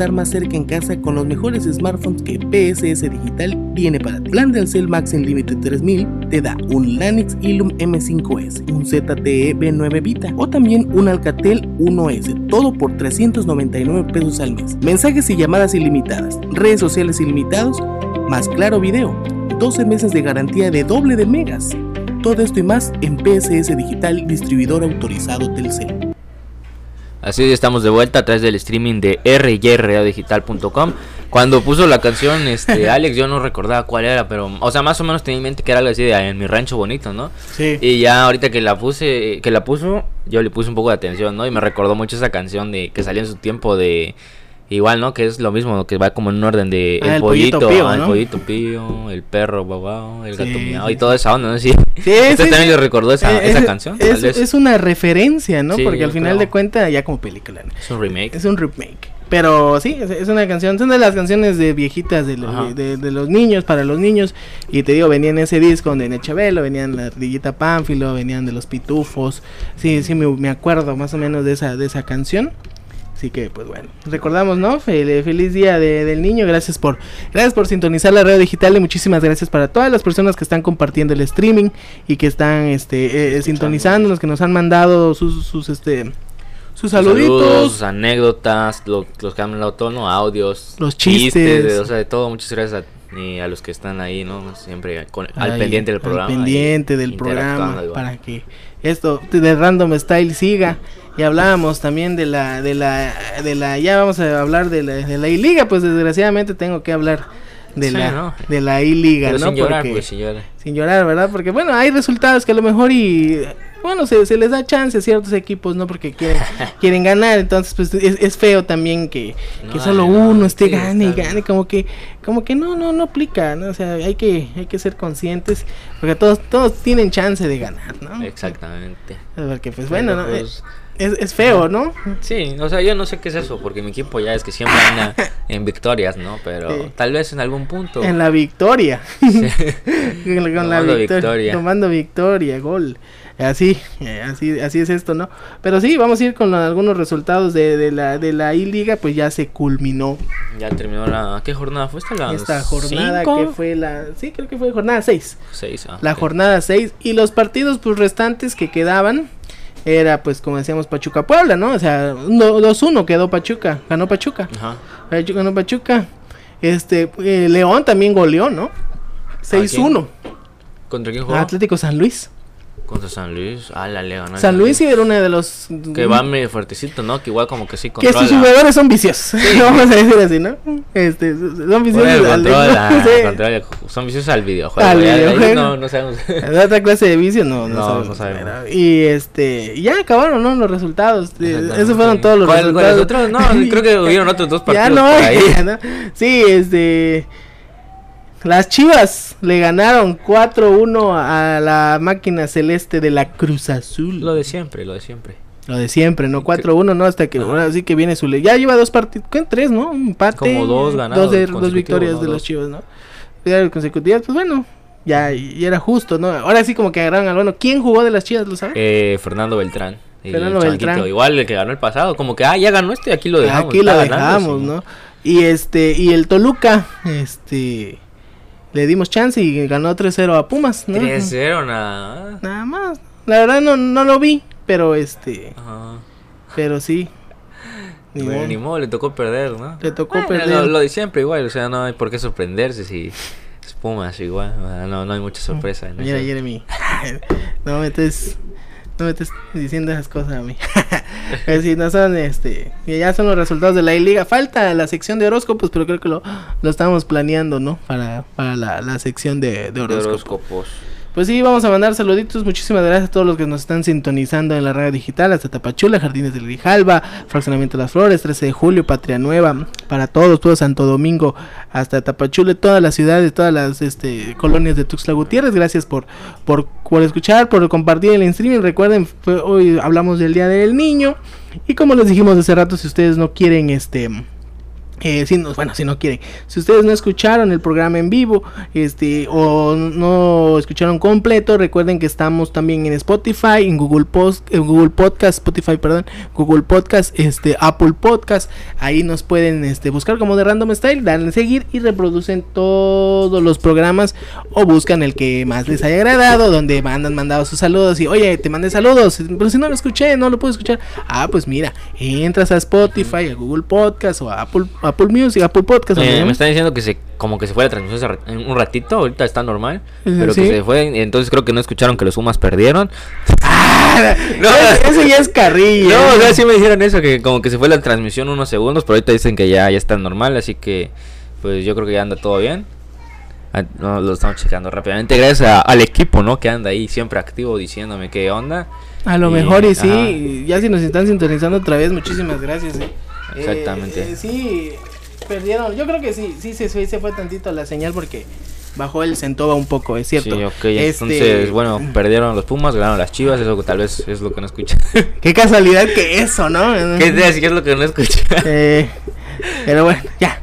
estar más cerca en casa con los mejores smartphones que PSS Digital tiene para ti. Plan de Alcel Max Unlimited 3000 te da un Lanix Illum M5S, un ZTE B9 Vita o también un Alcatel 1S, todo por 399 pesos al mes. Mensajes y llamadas ilimitadas, redes sociales ilimitados, más claro video, 12 meses de garantía de doble de megas. Todo esto y más en PSS Digital, distribuidor autorizado Telcel. Así estamos de vuelta a través del streaming de ryradiodigital.com. Cuando puso la canción, este Alex, yo no recordaba cuál era, pero, o sea, más o menos tenía en mente que era algo así de en mi rancho bonito, ¿no? Sí. Y ya ahorita que la puse, que la puso, yo le puse un poco de atención, ¿no? Y me recordó mucho esa canción de que salió en su tiempo de igual, ¿no? Que es lo mismo, que va como en un orden de Ah, el, el pollito, pollito pío, ah, el ¿no? pollito pío, el perro guau, el gato Sí, sí, y toda esa onda, ¿no? Sí. Sí, ¿Usted también le recordó esa, Eh, esa es- canción? Es, Tal vez. es una referencia, ¿no? Porque al final creo. de cuentas ya como película. ¿no? Es un remake. Es un remake. Pero sí, es, una canción, son de las canciones de viejitas de, lo- Ajá. de, de los niños, para los niños. Y te digo, venían ese disco de Nechabelo, venían la Ardillita Pánfilo, venían de los Pitufos. Sí, sí, me, me acuerdo más o menos de esa, de esa canción. Así que, pues bueno, recordamos, ¿no? Fel- feliz día de- del niño. Gracias por, gracias por sintonizar la red digital y muchísimas gracias para todas las personas que están compartiendo el streaming y que están, este, eh, sintonizándonos, que nos han mandado sus, sus, este, sus saluditos. Saludos, sus anécdotas, lo- los que han hablado todo, ¿no? Audios, Los chistes. de, o sea, de todo. Muchas gracias a, y a los que están ahí, ¿no? Siempre con- al pendiente del al programa. pendiente y del programa para que esto de Random Style siga. Y hablábamos también de la, de la, de la, ya vamos a hablar de la, de la I-Liga, pues desgraciadamente tengo que hablar de Sí, la, ¿no? de la I-Liga, ¿no? sin llorar, Porque- pues, sin llorar. sin llorar, ¿verdad? Porque bueno, hay resultados que a lo mejor y bueno, se, se les da chance a ciertos equipos, ¿no? Porque quieren, quieren ganar, entonces pues es, es feo también que, que No, solo no, uno esté sí, gane y gane, bien. como que como que no no no aplica, ¿no? O sea, hay que hay que ser conscientes porque todos todos tienen chance de ganar, ¿no? Exactamente. Porque pues bueno, pues, es, es feo, ¿no? Sí, o sea, yo no sé qué es eso, porque mi equipo ya es que siempre anda en victorias, ¿no? Pero Sí. tal vez en algún punto. En la victoria. con, con la Tomando victoria, victoria. Tomando victoria, gol. Así, eh, así, así es esto, ¿no? Pero sí, vamos a ir con algunos resultados de, de la de la I-Liga, pues ya se culminó Ya terminó la. ¿Qué jornada fue esta? ¿La esta jornada cinco? que fue la... Sí, creo que fue jornada 6. Seis, ah, La jornada 6 y los partidos pues restantes que quedaban era pues como decíamos Pachuca Puebla, ¿no? O sea, un do- 2-1 quedó Pachuca, ganó Pachuca. Ajá. Pachuca ganó Pachuca. Este eh, León también goleó, ¿no? 6-1. ¿Contra quién jugó? Atlético San Luis. Contra San Luis. Ah, la León. San Luis sí era uno de los Que va medio fuertecito, ¿no? Que igual como que sí que sus controla. jugadores son viciosos. Vamos a decir así, ¿no? Este, son Bueno, viciosos. al- controla, sí. controla, son viciosos al videojuego. Al ya videojuego. No, no sabemos. ¿De otra clase de vicio? No, no, No, sabemos. no sabemos. Y este, ya acabaron, ¿no? Los resultados. Eh. Esos fueron todos los ¿Cuál- resultados. otros? No, creo que hubieron otros dos ya partidos no por ahí. ¿no? Sí, este. Las Chivas le ganaron 4-1 a la máquina celeste de la Cruz Azul. Lo de siempre, lo de siempre. Lo de siempre, ¿no? 4-1, ¿no? Hasta que ahora sí que viene su... le- Ya lleva dos partidos, ¿qué? Tres, ¿no? Un empate. Como dos ganados Dos, de- dos victorias ¿no? de los. Chivas, ¿no? Consecutivas, pues bueno, ya, ya era justo, ¿no? Ahora sí como que agarraron al bueno. ¿Quién jugó de las Chivas, lo sabes? Eh, Fernando Beltrán. el Fernando Beltrán. Igual el que ganó el pasado. Como que, ah, ya ganó este, aquí lo dejamos. Aquí lo ganando, dejamos. ¿no? Y este, y el Toluca, este... Le dimos chance y ganó 3-0 a Pumas, ¿no? 3-0 nada. Nada más. La verdad no, no lo vi, pero este... Ajá. Pero sí. Ni Bueno, modo. ni modo, le tocó perder, ¿no? Le tocó Bueno, perder. Lo, lo de siempre igual, o sea, no hay por qué sorprenderse si es Pumas igual. No, no hay mucha sorpresa. en Mira, eso. Jeremy. no estés. No me estés diciendo esas cosas a mí. Pero si no son este. Ya son los resultados de la I-Liga. Falta la sección de horóscopos, pero creo que lo, lo estamos planeando, ¿no? Para, para la, la sección de, de De horóscopos. Pues sí, vamos a mandar saluditos. Muchísimas gracias a todos los que nos están sintonizando en la radio digital. Hasta Tapachula, Jardines del Grijalva, Fraccionamiento de las Flores, 13 de julio, Patria Nueva. Para todos, todo Santo Domingo, hasta Tapachula, todas las ciudades, todas las este, colonias de Tuxtla Gutiérrez. Gracias por, por, por escuchar, por compartir el streaming. Recuerden, hoy hablamos del Día del Niño. Y como les dijimos hace rato, si ustedes no quieren este eh, si no, bueno, si no quieren, si ustedes no escucharon el programa en vivo, este, o no escucharon completo, recuerden que estamos también en Spotify, en Google Post, Google Podcast, Spotify, perdón, Google Podcast, este, Apple Podcast, ahí nos pueden, este, buscar como de Random Style, darle seguir y reproducen todos los programas o buscan el que más les haya agradado, donde mandan mandado sus saludos y, oye, te mandé saludos, pero si no lo escuché, no lo puedo escuchar, ah, pues mira, entras a Spotify, a Google Podcast o a Apple, Apple Music, Apple Podcast. Eh, ¿no? me están diciendo que se como que se fue la transmisión en un ratito, ahorita está normal, Eh, pero sí. que se fue, entonces creo que no escucharon que los Pumas perdieron. no, Ese- ya es carrilla. No, o sea, sí me dijeron eso, que como que se fue la transmisión unos segundos, pero ahorita dicen que ya, ya está normal, así que pues yo creo que ya anda todo bien. Ah, no, lo estamos checando rápidamente, gracias a- al equipo, ¿no? Que anda ahí siempre activo diciéndome qué onda. A lo Y- mejor y sí, ajá. ya si nos están sintonizando otra vez, muchísimas gracias. eh. Exactamente. Eh, eh, sí, perdieron, yo creo que sí, sí se, fue- se fue tantito la señal porque bajó el Centova un poco, es cierto. Sí, ok, Este, entonces, bueno, perdieron los Pumas, ganaron las Chivas, eso tal vez es lo que no escuché. Qué casualidad que eso, ¿no? ¿Qué te decía? es lo que no escuché? Eh, pero bueno, ya.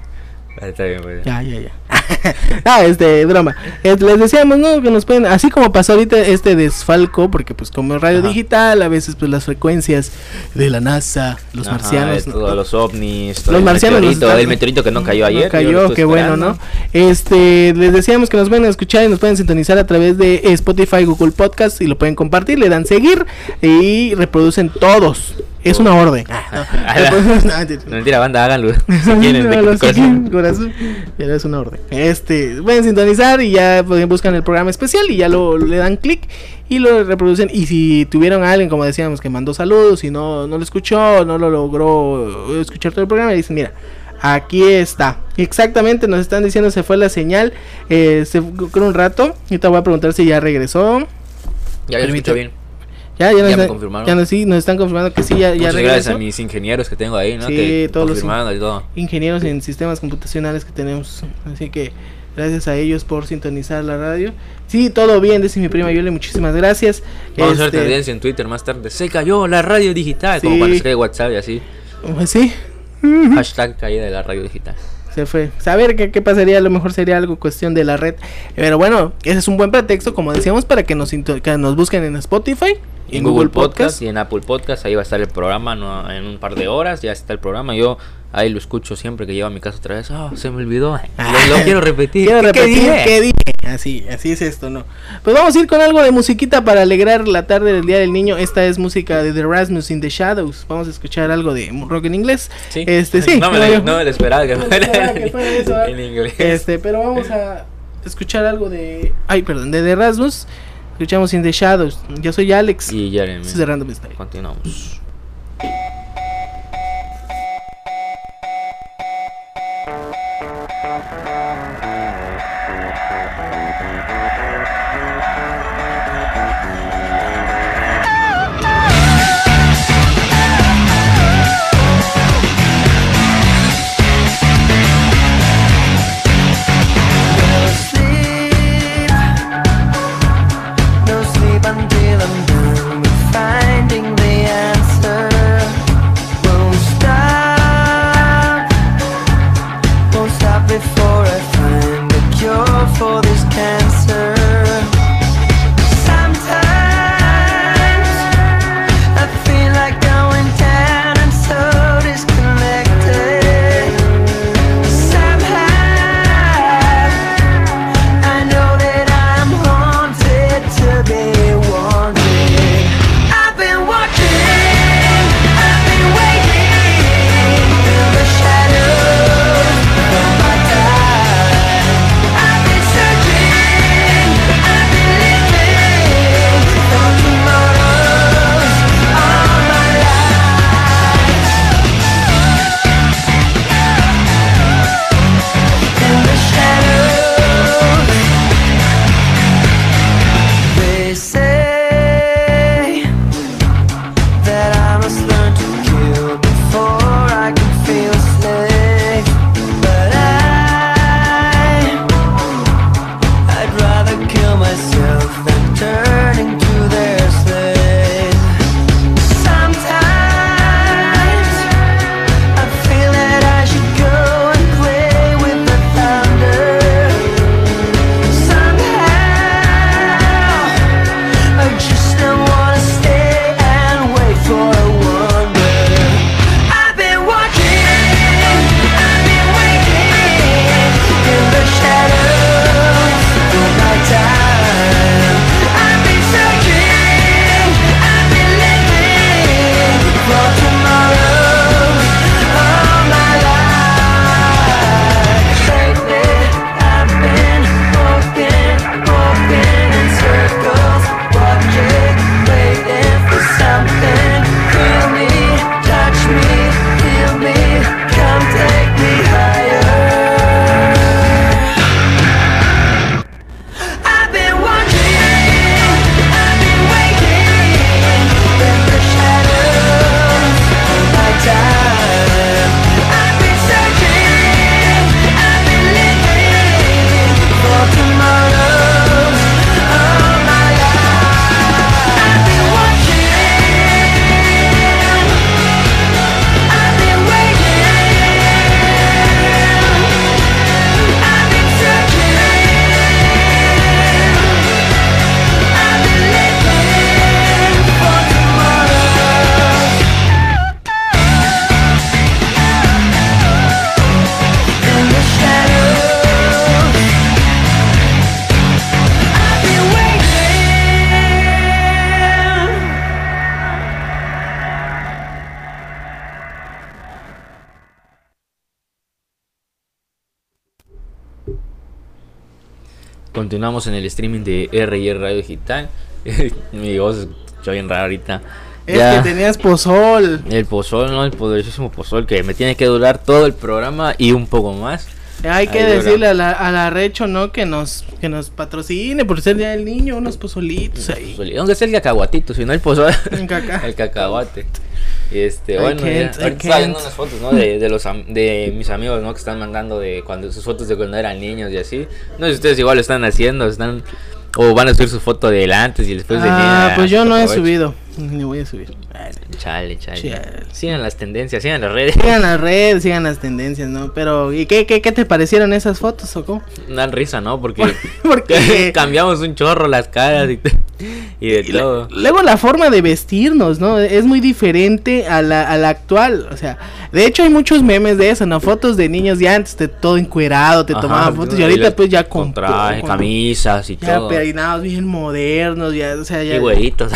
Ah, Está bien, pues. Ya, ya, ya. ah, este, broma. Eh, les decíamos, ¿no? Que nos pueden, así como pasó ahorita este desfalco, porque pues como radio Ajá. digital, a veces pues las frecuencias de la NASA, los Ajá, marcianos. de ¿no? los ovnis, todo Los el marcianos nos meteorito, el meteorito que no cayó No ayer. lo cayó, qué bueno. ¿no? Este, les decíamos que nos pueden escuchar y nos pueden sintonizar a través de Spotify, Google Podcast y lo pueden compartir, le dan seguir y reproducen todos. Es una orden. Ah, no. No, mentira, banda, háganlo. si quieren, de corazón. corazón. Pero es una orden. Este, pueden sintonizar y ya pues, buscan el programa especial y ya lo le dan clic y lo reproducen. Y si tuvieron a alguien, como decíamos, que mandó saludos y no, no lo escuchó, no lo logró escuchar todo el programa, y dicen, mira, aquí está. Exactamente, nos están diciendo se fue la señal. Eh, se fue un rato. Ahorita voy a preguntar si ya regresó. Ya lo escucho bien. Ya, ya, nos, Ya me están- confirmaron. ya nos, sí, nos están confirmando que sí, ya, ya Muchas gracias regresó. a mis ingenieros que tengo ahí, ¿no? Sí, que todos los y todo. ingenieros en sistemas computacionales que tenemos. Así que gracias a ellos por sintonizar la radio. Sí, todo bien, dice mi prima Yole, muchísimas gracias. Vamos a hacer Este, tendencia en Twitter más tarde. Se cayó la radio digital. Como Sí. cuando se cae WhatsApp y así. pues sí, Hashtag caída de la radio digital. se fue. Saber qué, qué pasaría, a lo mejor sería algo cuestión de la red. Pero bueno, ese es un buen pretexto, como decíamos, para que nos, que nos busquen en Spotify, en Google, Podcast. y en Apple Podcast. Ahí va a estar el programa ¿no? en un par de horas. Ya está el programa. Yo ahí lo escucho siempre que llego a mi casa otra vez. Oh, se me olvidó. Lo, lo quiero repetir. Quiero ¿Qué- qué repetir dije? qué dije. Así, así es esto, ¿no? Pues vamos a ir con algo de musiquita para alegrar la tarde del Día del Niño. Esta es música de The Rasmus in the Shadows. Vamos a escuchar algo de rock en inglés. Sí. Este, sí. No me, lo- no me lo esperaba que no fuera esperaba que fuera eso, ¿eh? en inglés. Este, pero vamos a escuchar algo de. Ay, perdón, de The Rasmus. Escuchamos In the Shadows. Yo soy Alex. Y Jeremy. De Random Style. Continuamos. Continuamos en el streaming de R&R Radio Digital. Mi voz se escuchó bien rara ahorita. Es Ya. que tenías pozol. El pozol, ¿no? El poderosísimo pozol que me tiene que durar todo el programa y un poco más. Hay que Ahí decirle a la, a la Recho, ¿no? Que nos, que nos patrocine por ser Día del Niño, unos pozolitos ahí. ¿Dónde está el cacahuatito? Si no el pozol. En caca. el cacahuate. Y este, I bueno, ya, ahorita viendo unas fotos, ¿no? De, de los de mis amigos, ¿no? Que están mandando de cuando sus fotos de cuando eran niños y así. No sé si ustedes igual lo están haciendo, están o van a subir su foto del antes y después de Ah, pues yo no he subido. Voy a subir. Chale, chale. Chale. Sigan las tendencias, sigan las redes. Sigan las redes, sigan las tendencias, ¿no? Pero, ¿y qué, qué, qué te parecieron esas fotos o cómo? Dan risa, ¿no? Porque Porque cambiamos un chorro las caras y, de todo. luego la forma de vestirnos, ¿no? Es muy diferente a la, a la actual. O sea, de hecho hay muchos memes de eso, ¿no? Fotos de niños de antes, de todo encuerado, te Ajá, tomaban fotos. Y ahorita pues ya con traje, con- camisas y Ya todo. peinados bien modernos, ya, o sea, ya. Y güeritos.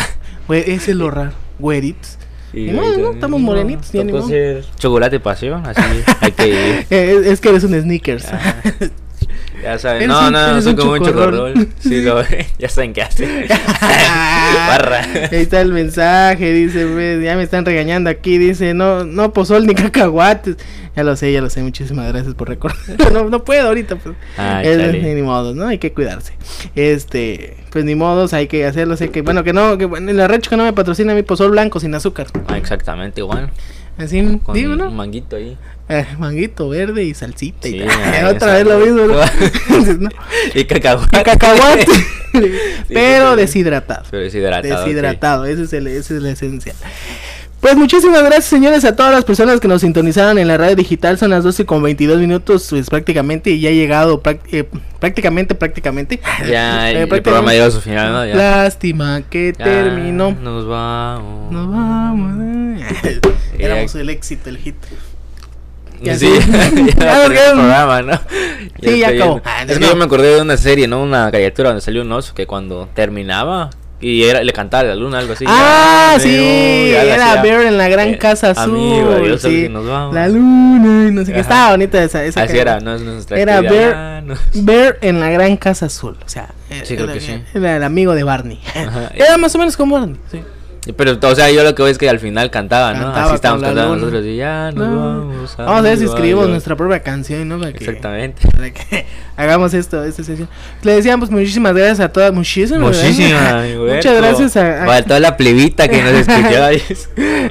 Güey, ese es lo raro. Güeritos. Y güeritos, ¿no? Estamos morenitos, ni ser Chocolate pasión, así hay que ir. Eh, es, es que eres un sneakers. Ya saben, Eres no, un- no, no soy un como un chocorrol. chocorrol. Sí, lo ya saben qué hacer. Barra. Ahí está el mensaje, dice, pues, ya me están regañando aquí, dice, no, no pozol ni cacahuates. Ya lo sé, ya lo sé, muchísimas gracias por recordar. No, no puedo ahorita, pues. Ay, Es- chale. ni modo, ¿no? Hay que cuidarse. Este, pues ni modos, hay que hacerlo, sé que, bueno, que no, que bueno, en la recho que no me patrocina mi pozol blanco sin azúcar. Ah, exactamente, igual. Así, Con digo, un ¿no? manguito ahí. Eh, manguito verde y salsita Sí, y tal. Otra vez lo mismo, ¿no? Y cacahuate. Y cacahuate. pero deshidratado. Pero deshidratado. Deshidratado, ese es el, esa es la esencia. Pues muchísimas gracias señores a todas las personas que nos sintonizaron en la radio digital, son las 12 con 22 minutos, pues prácticamente y ya ha llegado eh, prácticamente, prácticamente. Ya, el, Eh, el programa llegó a su final, ¿no? Ya. Lástima que Ya, terminó. Nos vamos. Nos vamos. Éramos el éxito, el hit. Sí, ya, el quedamos. programa, ¿no? Sí, ya acabó. Ah, Es que yo me acordé de una serie, ¿no? Una caricatura donde salió un oso que cuando terminaba y era, le cantaba a la luna, algo así. Ah, ya, sí, era Bear en la gran eh, casa azul. Amigo, sí. nos vamos. La luna y no sé qué. Estaba bonita esa. esa Así era, no es nuestra Era Bear, ya, no. Bear en la gran casa azul. O sea, Sí, creo que sí. Era el amigo de Barney. Ajá. Era más o menos como Barney. Sí. Pero, o sea, yo lo que veo es que al final cantaba, ¿no? Cantaba Así estábamos cantando luna. nosotros y ya nos No. vamos. Vamos a ver si escribimos nuestra propia canción, ¿no? Para que, Exactamente. para que hagamos esto, esta sesión. Le decíamos muchísimas gracias a todas, muchísimas. Muchísimas. Muchas gracias a, a- toda la plebita que nos escuchaba.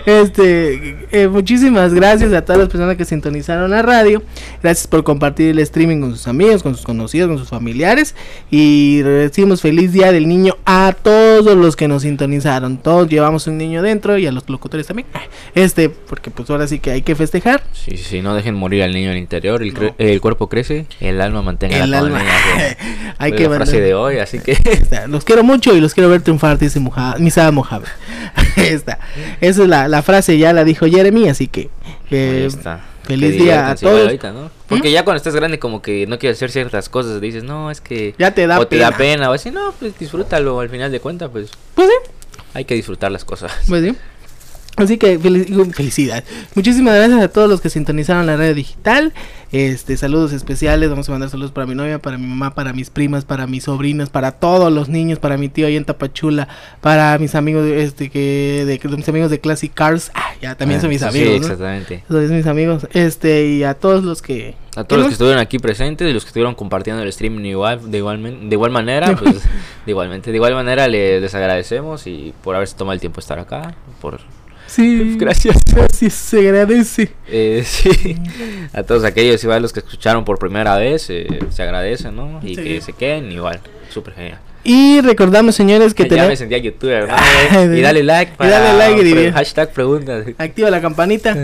Este, eh, muchísimas gracias a todas las personas que sintonizaron la radio. Gracias por compartir el streaming con sus amigos, con sus conocidos, con sus familiares. Y decimos feliz día del niño a todos los que nos sintonizaron. Todos llevamos un niño dentro y a los locutores también. Este, porque pues ahora sí que hay que festejar. Sí, sí, no dejen morir al niño al interior. El, cre- el cuerpo crece, el alma mantenga El la alma. hay que la frase de hoy, así que. Los quiero mucho y los quiero ver triunfar, dice Moja- Misada Mojave. Esa es la, la frase, ya la dijo Jeremy, así que eh, feliz día a todos. ahorita, ¿no? Porque ya cuando estás grande como que no quieres hacer ciertas cosas, dices, no, es que... Ya te da o te da pena. pena, o así, no, pues disfrútalo, al final de cuentas, pues Pues sí, hay que disfrutar las cosas. pues sí. Así que felicidad. Muchísimas gracias a todos los que sintonizaron la radio digital. Este, saludos especiales. Vamos a mandar saludos para mi novia, para mi mamá, para mis primas, para mis sobrinas, para todos los niños, para mi tío ahí en Tapachula, para mis amigos este que de, de mis amigos de Classic Cars. Ah, ya también son mis Ah, amigos. Sí, ¿no? exactamente. Son mis amigos. Este, y a todos los que A todos los que estuvieron aquí presentes y los que estuvieron compartiendo el streaming igual, de igual, de igual manera, pues de igualmente, de igual manera les, les agradecemos y por haberse tomado el tiempo de estar acá, por Sí, Gracias. Gracias, se agradece. eh, sí, a todos aquellos igual los que escucharon por primera vez, eh, se agradecen, ¿no? Y Sí. que se queden igual, súper genial. Y recordamos, señores, que ya tenemos. me sentía youtuber, y dale like y dale like y hashtag preguntas. Activa la campanita.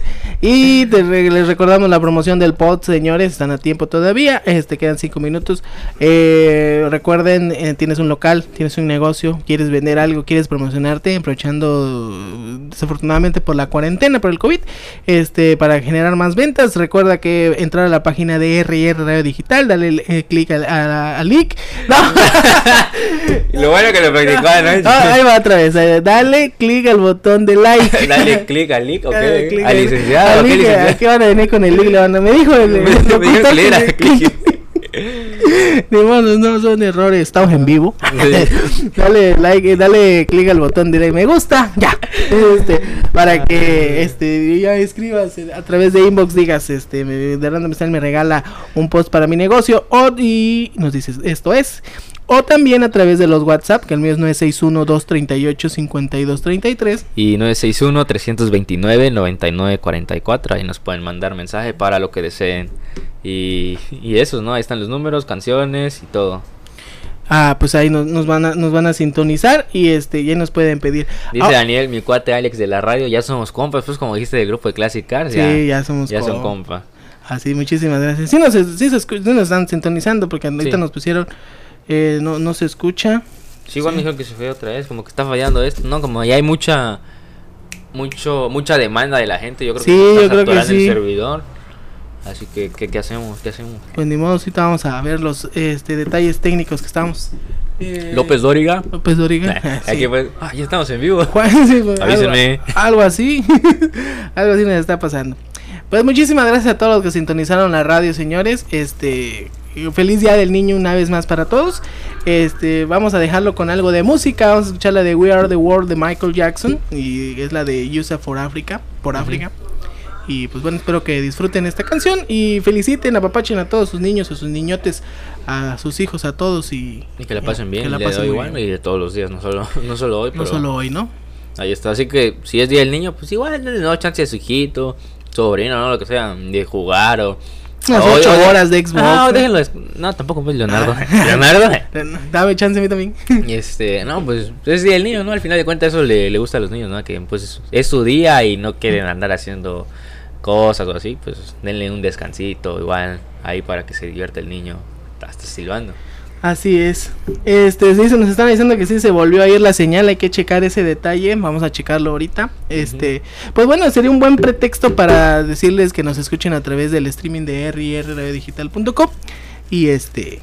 y te re- les recordamos la promoción del pod, señores. Están a tiempo todavía. Este quedan cinco minutos. Eh, recuerden, eh, tienes un local, tienes un negocio, quieres vender algo, quieres promocionarte, aprovechando desafortunadamente por la cuarentena, por el COVID, este, para generar más ventas. Recuerda que entrar a la página de RR Radio Digital, dale eh, clic al, al link. No. Lo bueno que lo practicaba, ¿no? Ah, ahí va otra vez. eh, Dale clic al botón de like. Dale click al link, ok. Dale clic Al licenciado, al ¿qué link, van a venir con el link. Me dijo el. Me locutor que le click. Ni modo, no son errores, estamos en vivo. dale like, dale clic al botón de me gusta, ya. Este, para que este ya escribas eh, a través de inbox digas este de Random me regala un post para mi negocio o y nos dices esto es o también a través de los WhatsApp, que el mío es 961-238-5233. Y 961-329-9944. Ahí nos pueden mandar mensaje para lo que deseen. Y, y eso, ¿no? Ahí están los números, canciones y todo. Ah, pues ahí nos, nos van a nos van a sintonizar y este ya nos pueden pedir. Dice Ah, Daniel, mi cuate Alex de la radio, ya somos compas, pues como dijiste del grupo de Classic Cars, Sí, ya, ya somos ya son compas. Así, muchísimas gracias. Sí nos, sí nos están sintonizando porque ahorita Sí. nos pusieron eh, no, no se escucha. Sí, igual me dijeron que se fue otra vez, como que está fallando esto, ¿no? Como ya hay mucha mucho mucha demanda de la gente, yo creo Sí, que se está yo creo que saturando el sí. servidor. Así que, ¿qué, qué hacemos? ¿Qué hacemos? Pues ni modo, ahorita vamos a ver los este detalles técnicos que estamos. eh, López Dóriga. López Doriga. sí. Aquí pues, ah, ya estamos en vivo. Sí, pues, algo, Avísenme. algo así. algo así nos está pasando. Pues muchísimas gracias a todos los que sintonizaron la radio, señores. Este feliz día del niño una vez más para todos. Este vamos a dejarlo con algo de música. Vamos a escuchar la de We Are the World de Michael Jackson y es la de USA for Africa, por África. Y pues bueno, espero que disfruten esta canción y feliciten, apapachen a todos sus niños, a sus niñotes, a sus hijos, a todos y, Y que la pasen bien, Que la pasen igual bien. y de todos los días, no solo, no solo hoy, pero no solo hoy, ¿no? ahí está. Así que si es día del niño, pues igual denle no chance a su hijito, sobrino, no lo que sea, de jugar o Unas ocho horas de Xbox. No, ¿no? déjenlo, no, tampoco pues Leonardo. Leonardo. Dame chance a mí también. Y este, no, pues es día del niño, ¿no? Al final de cuentas eso le, le gusta a los niños, ¿no? Que pues es, es su día y no quieren andar haciendo cosas o así, pues denle un descansito igual ahí para que se divierta el niño hasta silbando. Así es. Este, sí, se nos están diciendo que sí se volvió a ir la señal, hay que checar ese detalle, vamos a checarlo ahorita. Este, pues bueno, sería un buen pretexto para decirles que nos escuchen a través del streaming de rrradiodigital.com y este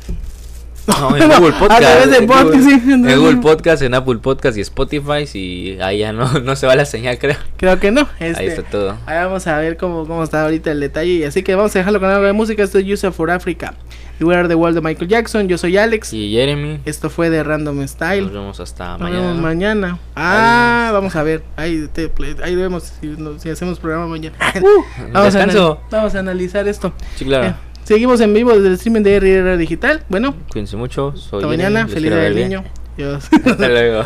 No, en Google a Podcast. través de en podcast, Google, sí, en Google no. Podcast, en Apple Podcast y Spotify. Y ahí ya no, no se va la señal, creo. creo que no. Este, Ahí está todo. Ahí vamos a ver cómo, cómo está ahorita el detalle. Y así que vamos a dejarlo con algo de música. Esto es User for Africa. Y We Are the World de Michael Jackson. Yo soy Alex. Y Jeremy, Esto fue de Random Style. nos vemos hasta Nos mañana. mañana. Ah, vamos a ver. Ahí, te- ahí vemos si, si hacemos programa mañana. vamos, a, anal- vamos a analizar esto. Sí, claro. Eh, seguimos en vivo desde el streaming de RR Digital. Bueno, Cuídense mucho. Soy hasta mañana. Feliz día del niño. Dios. Hasta luego.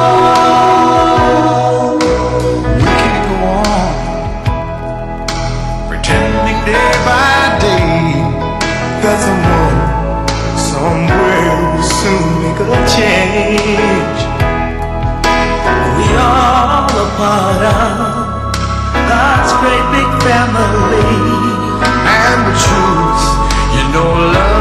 Change. We all a part of God's great big family, and the truth, you know, love.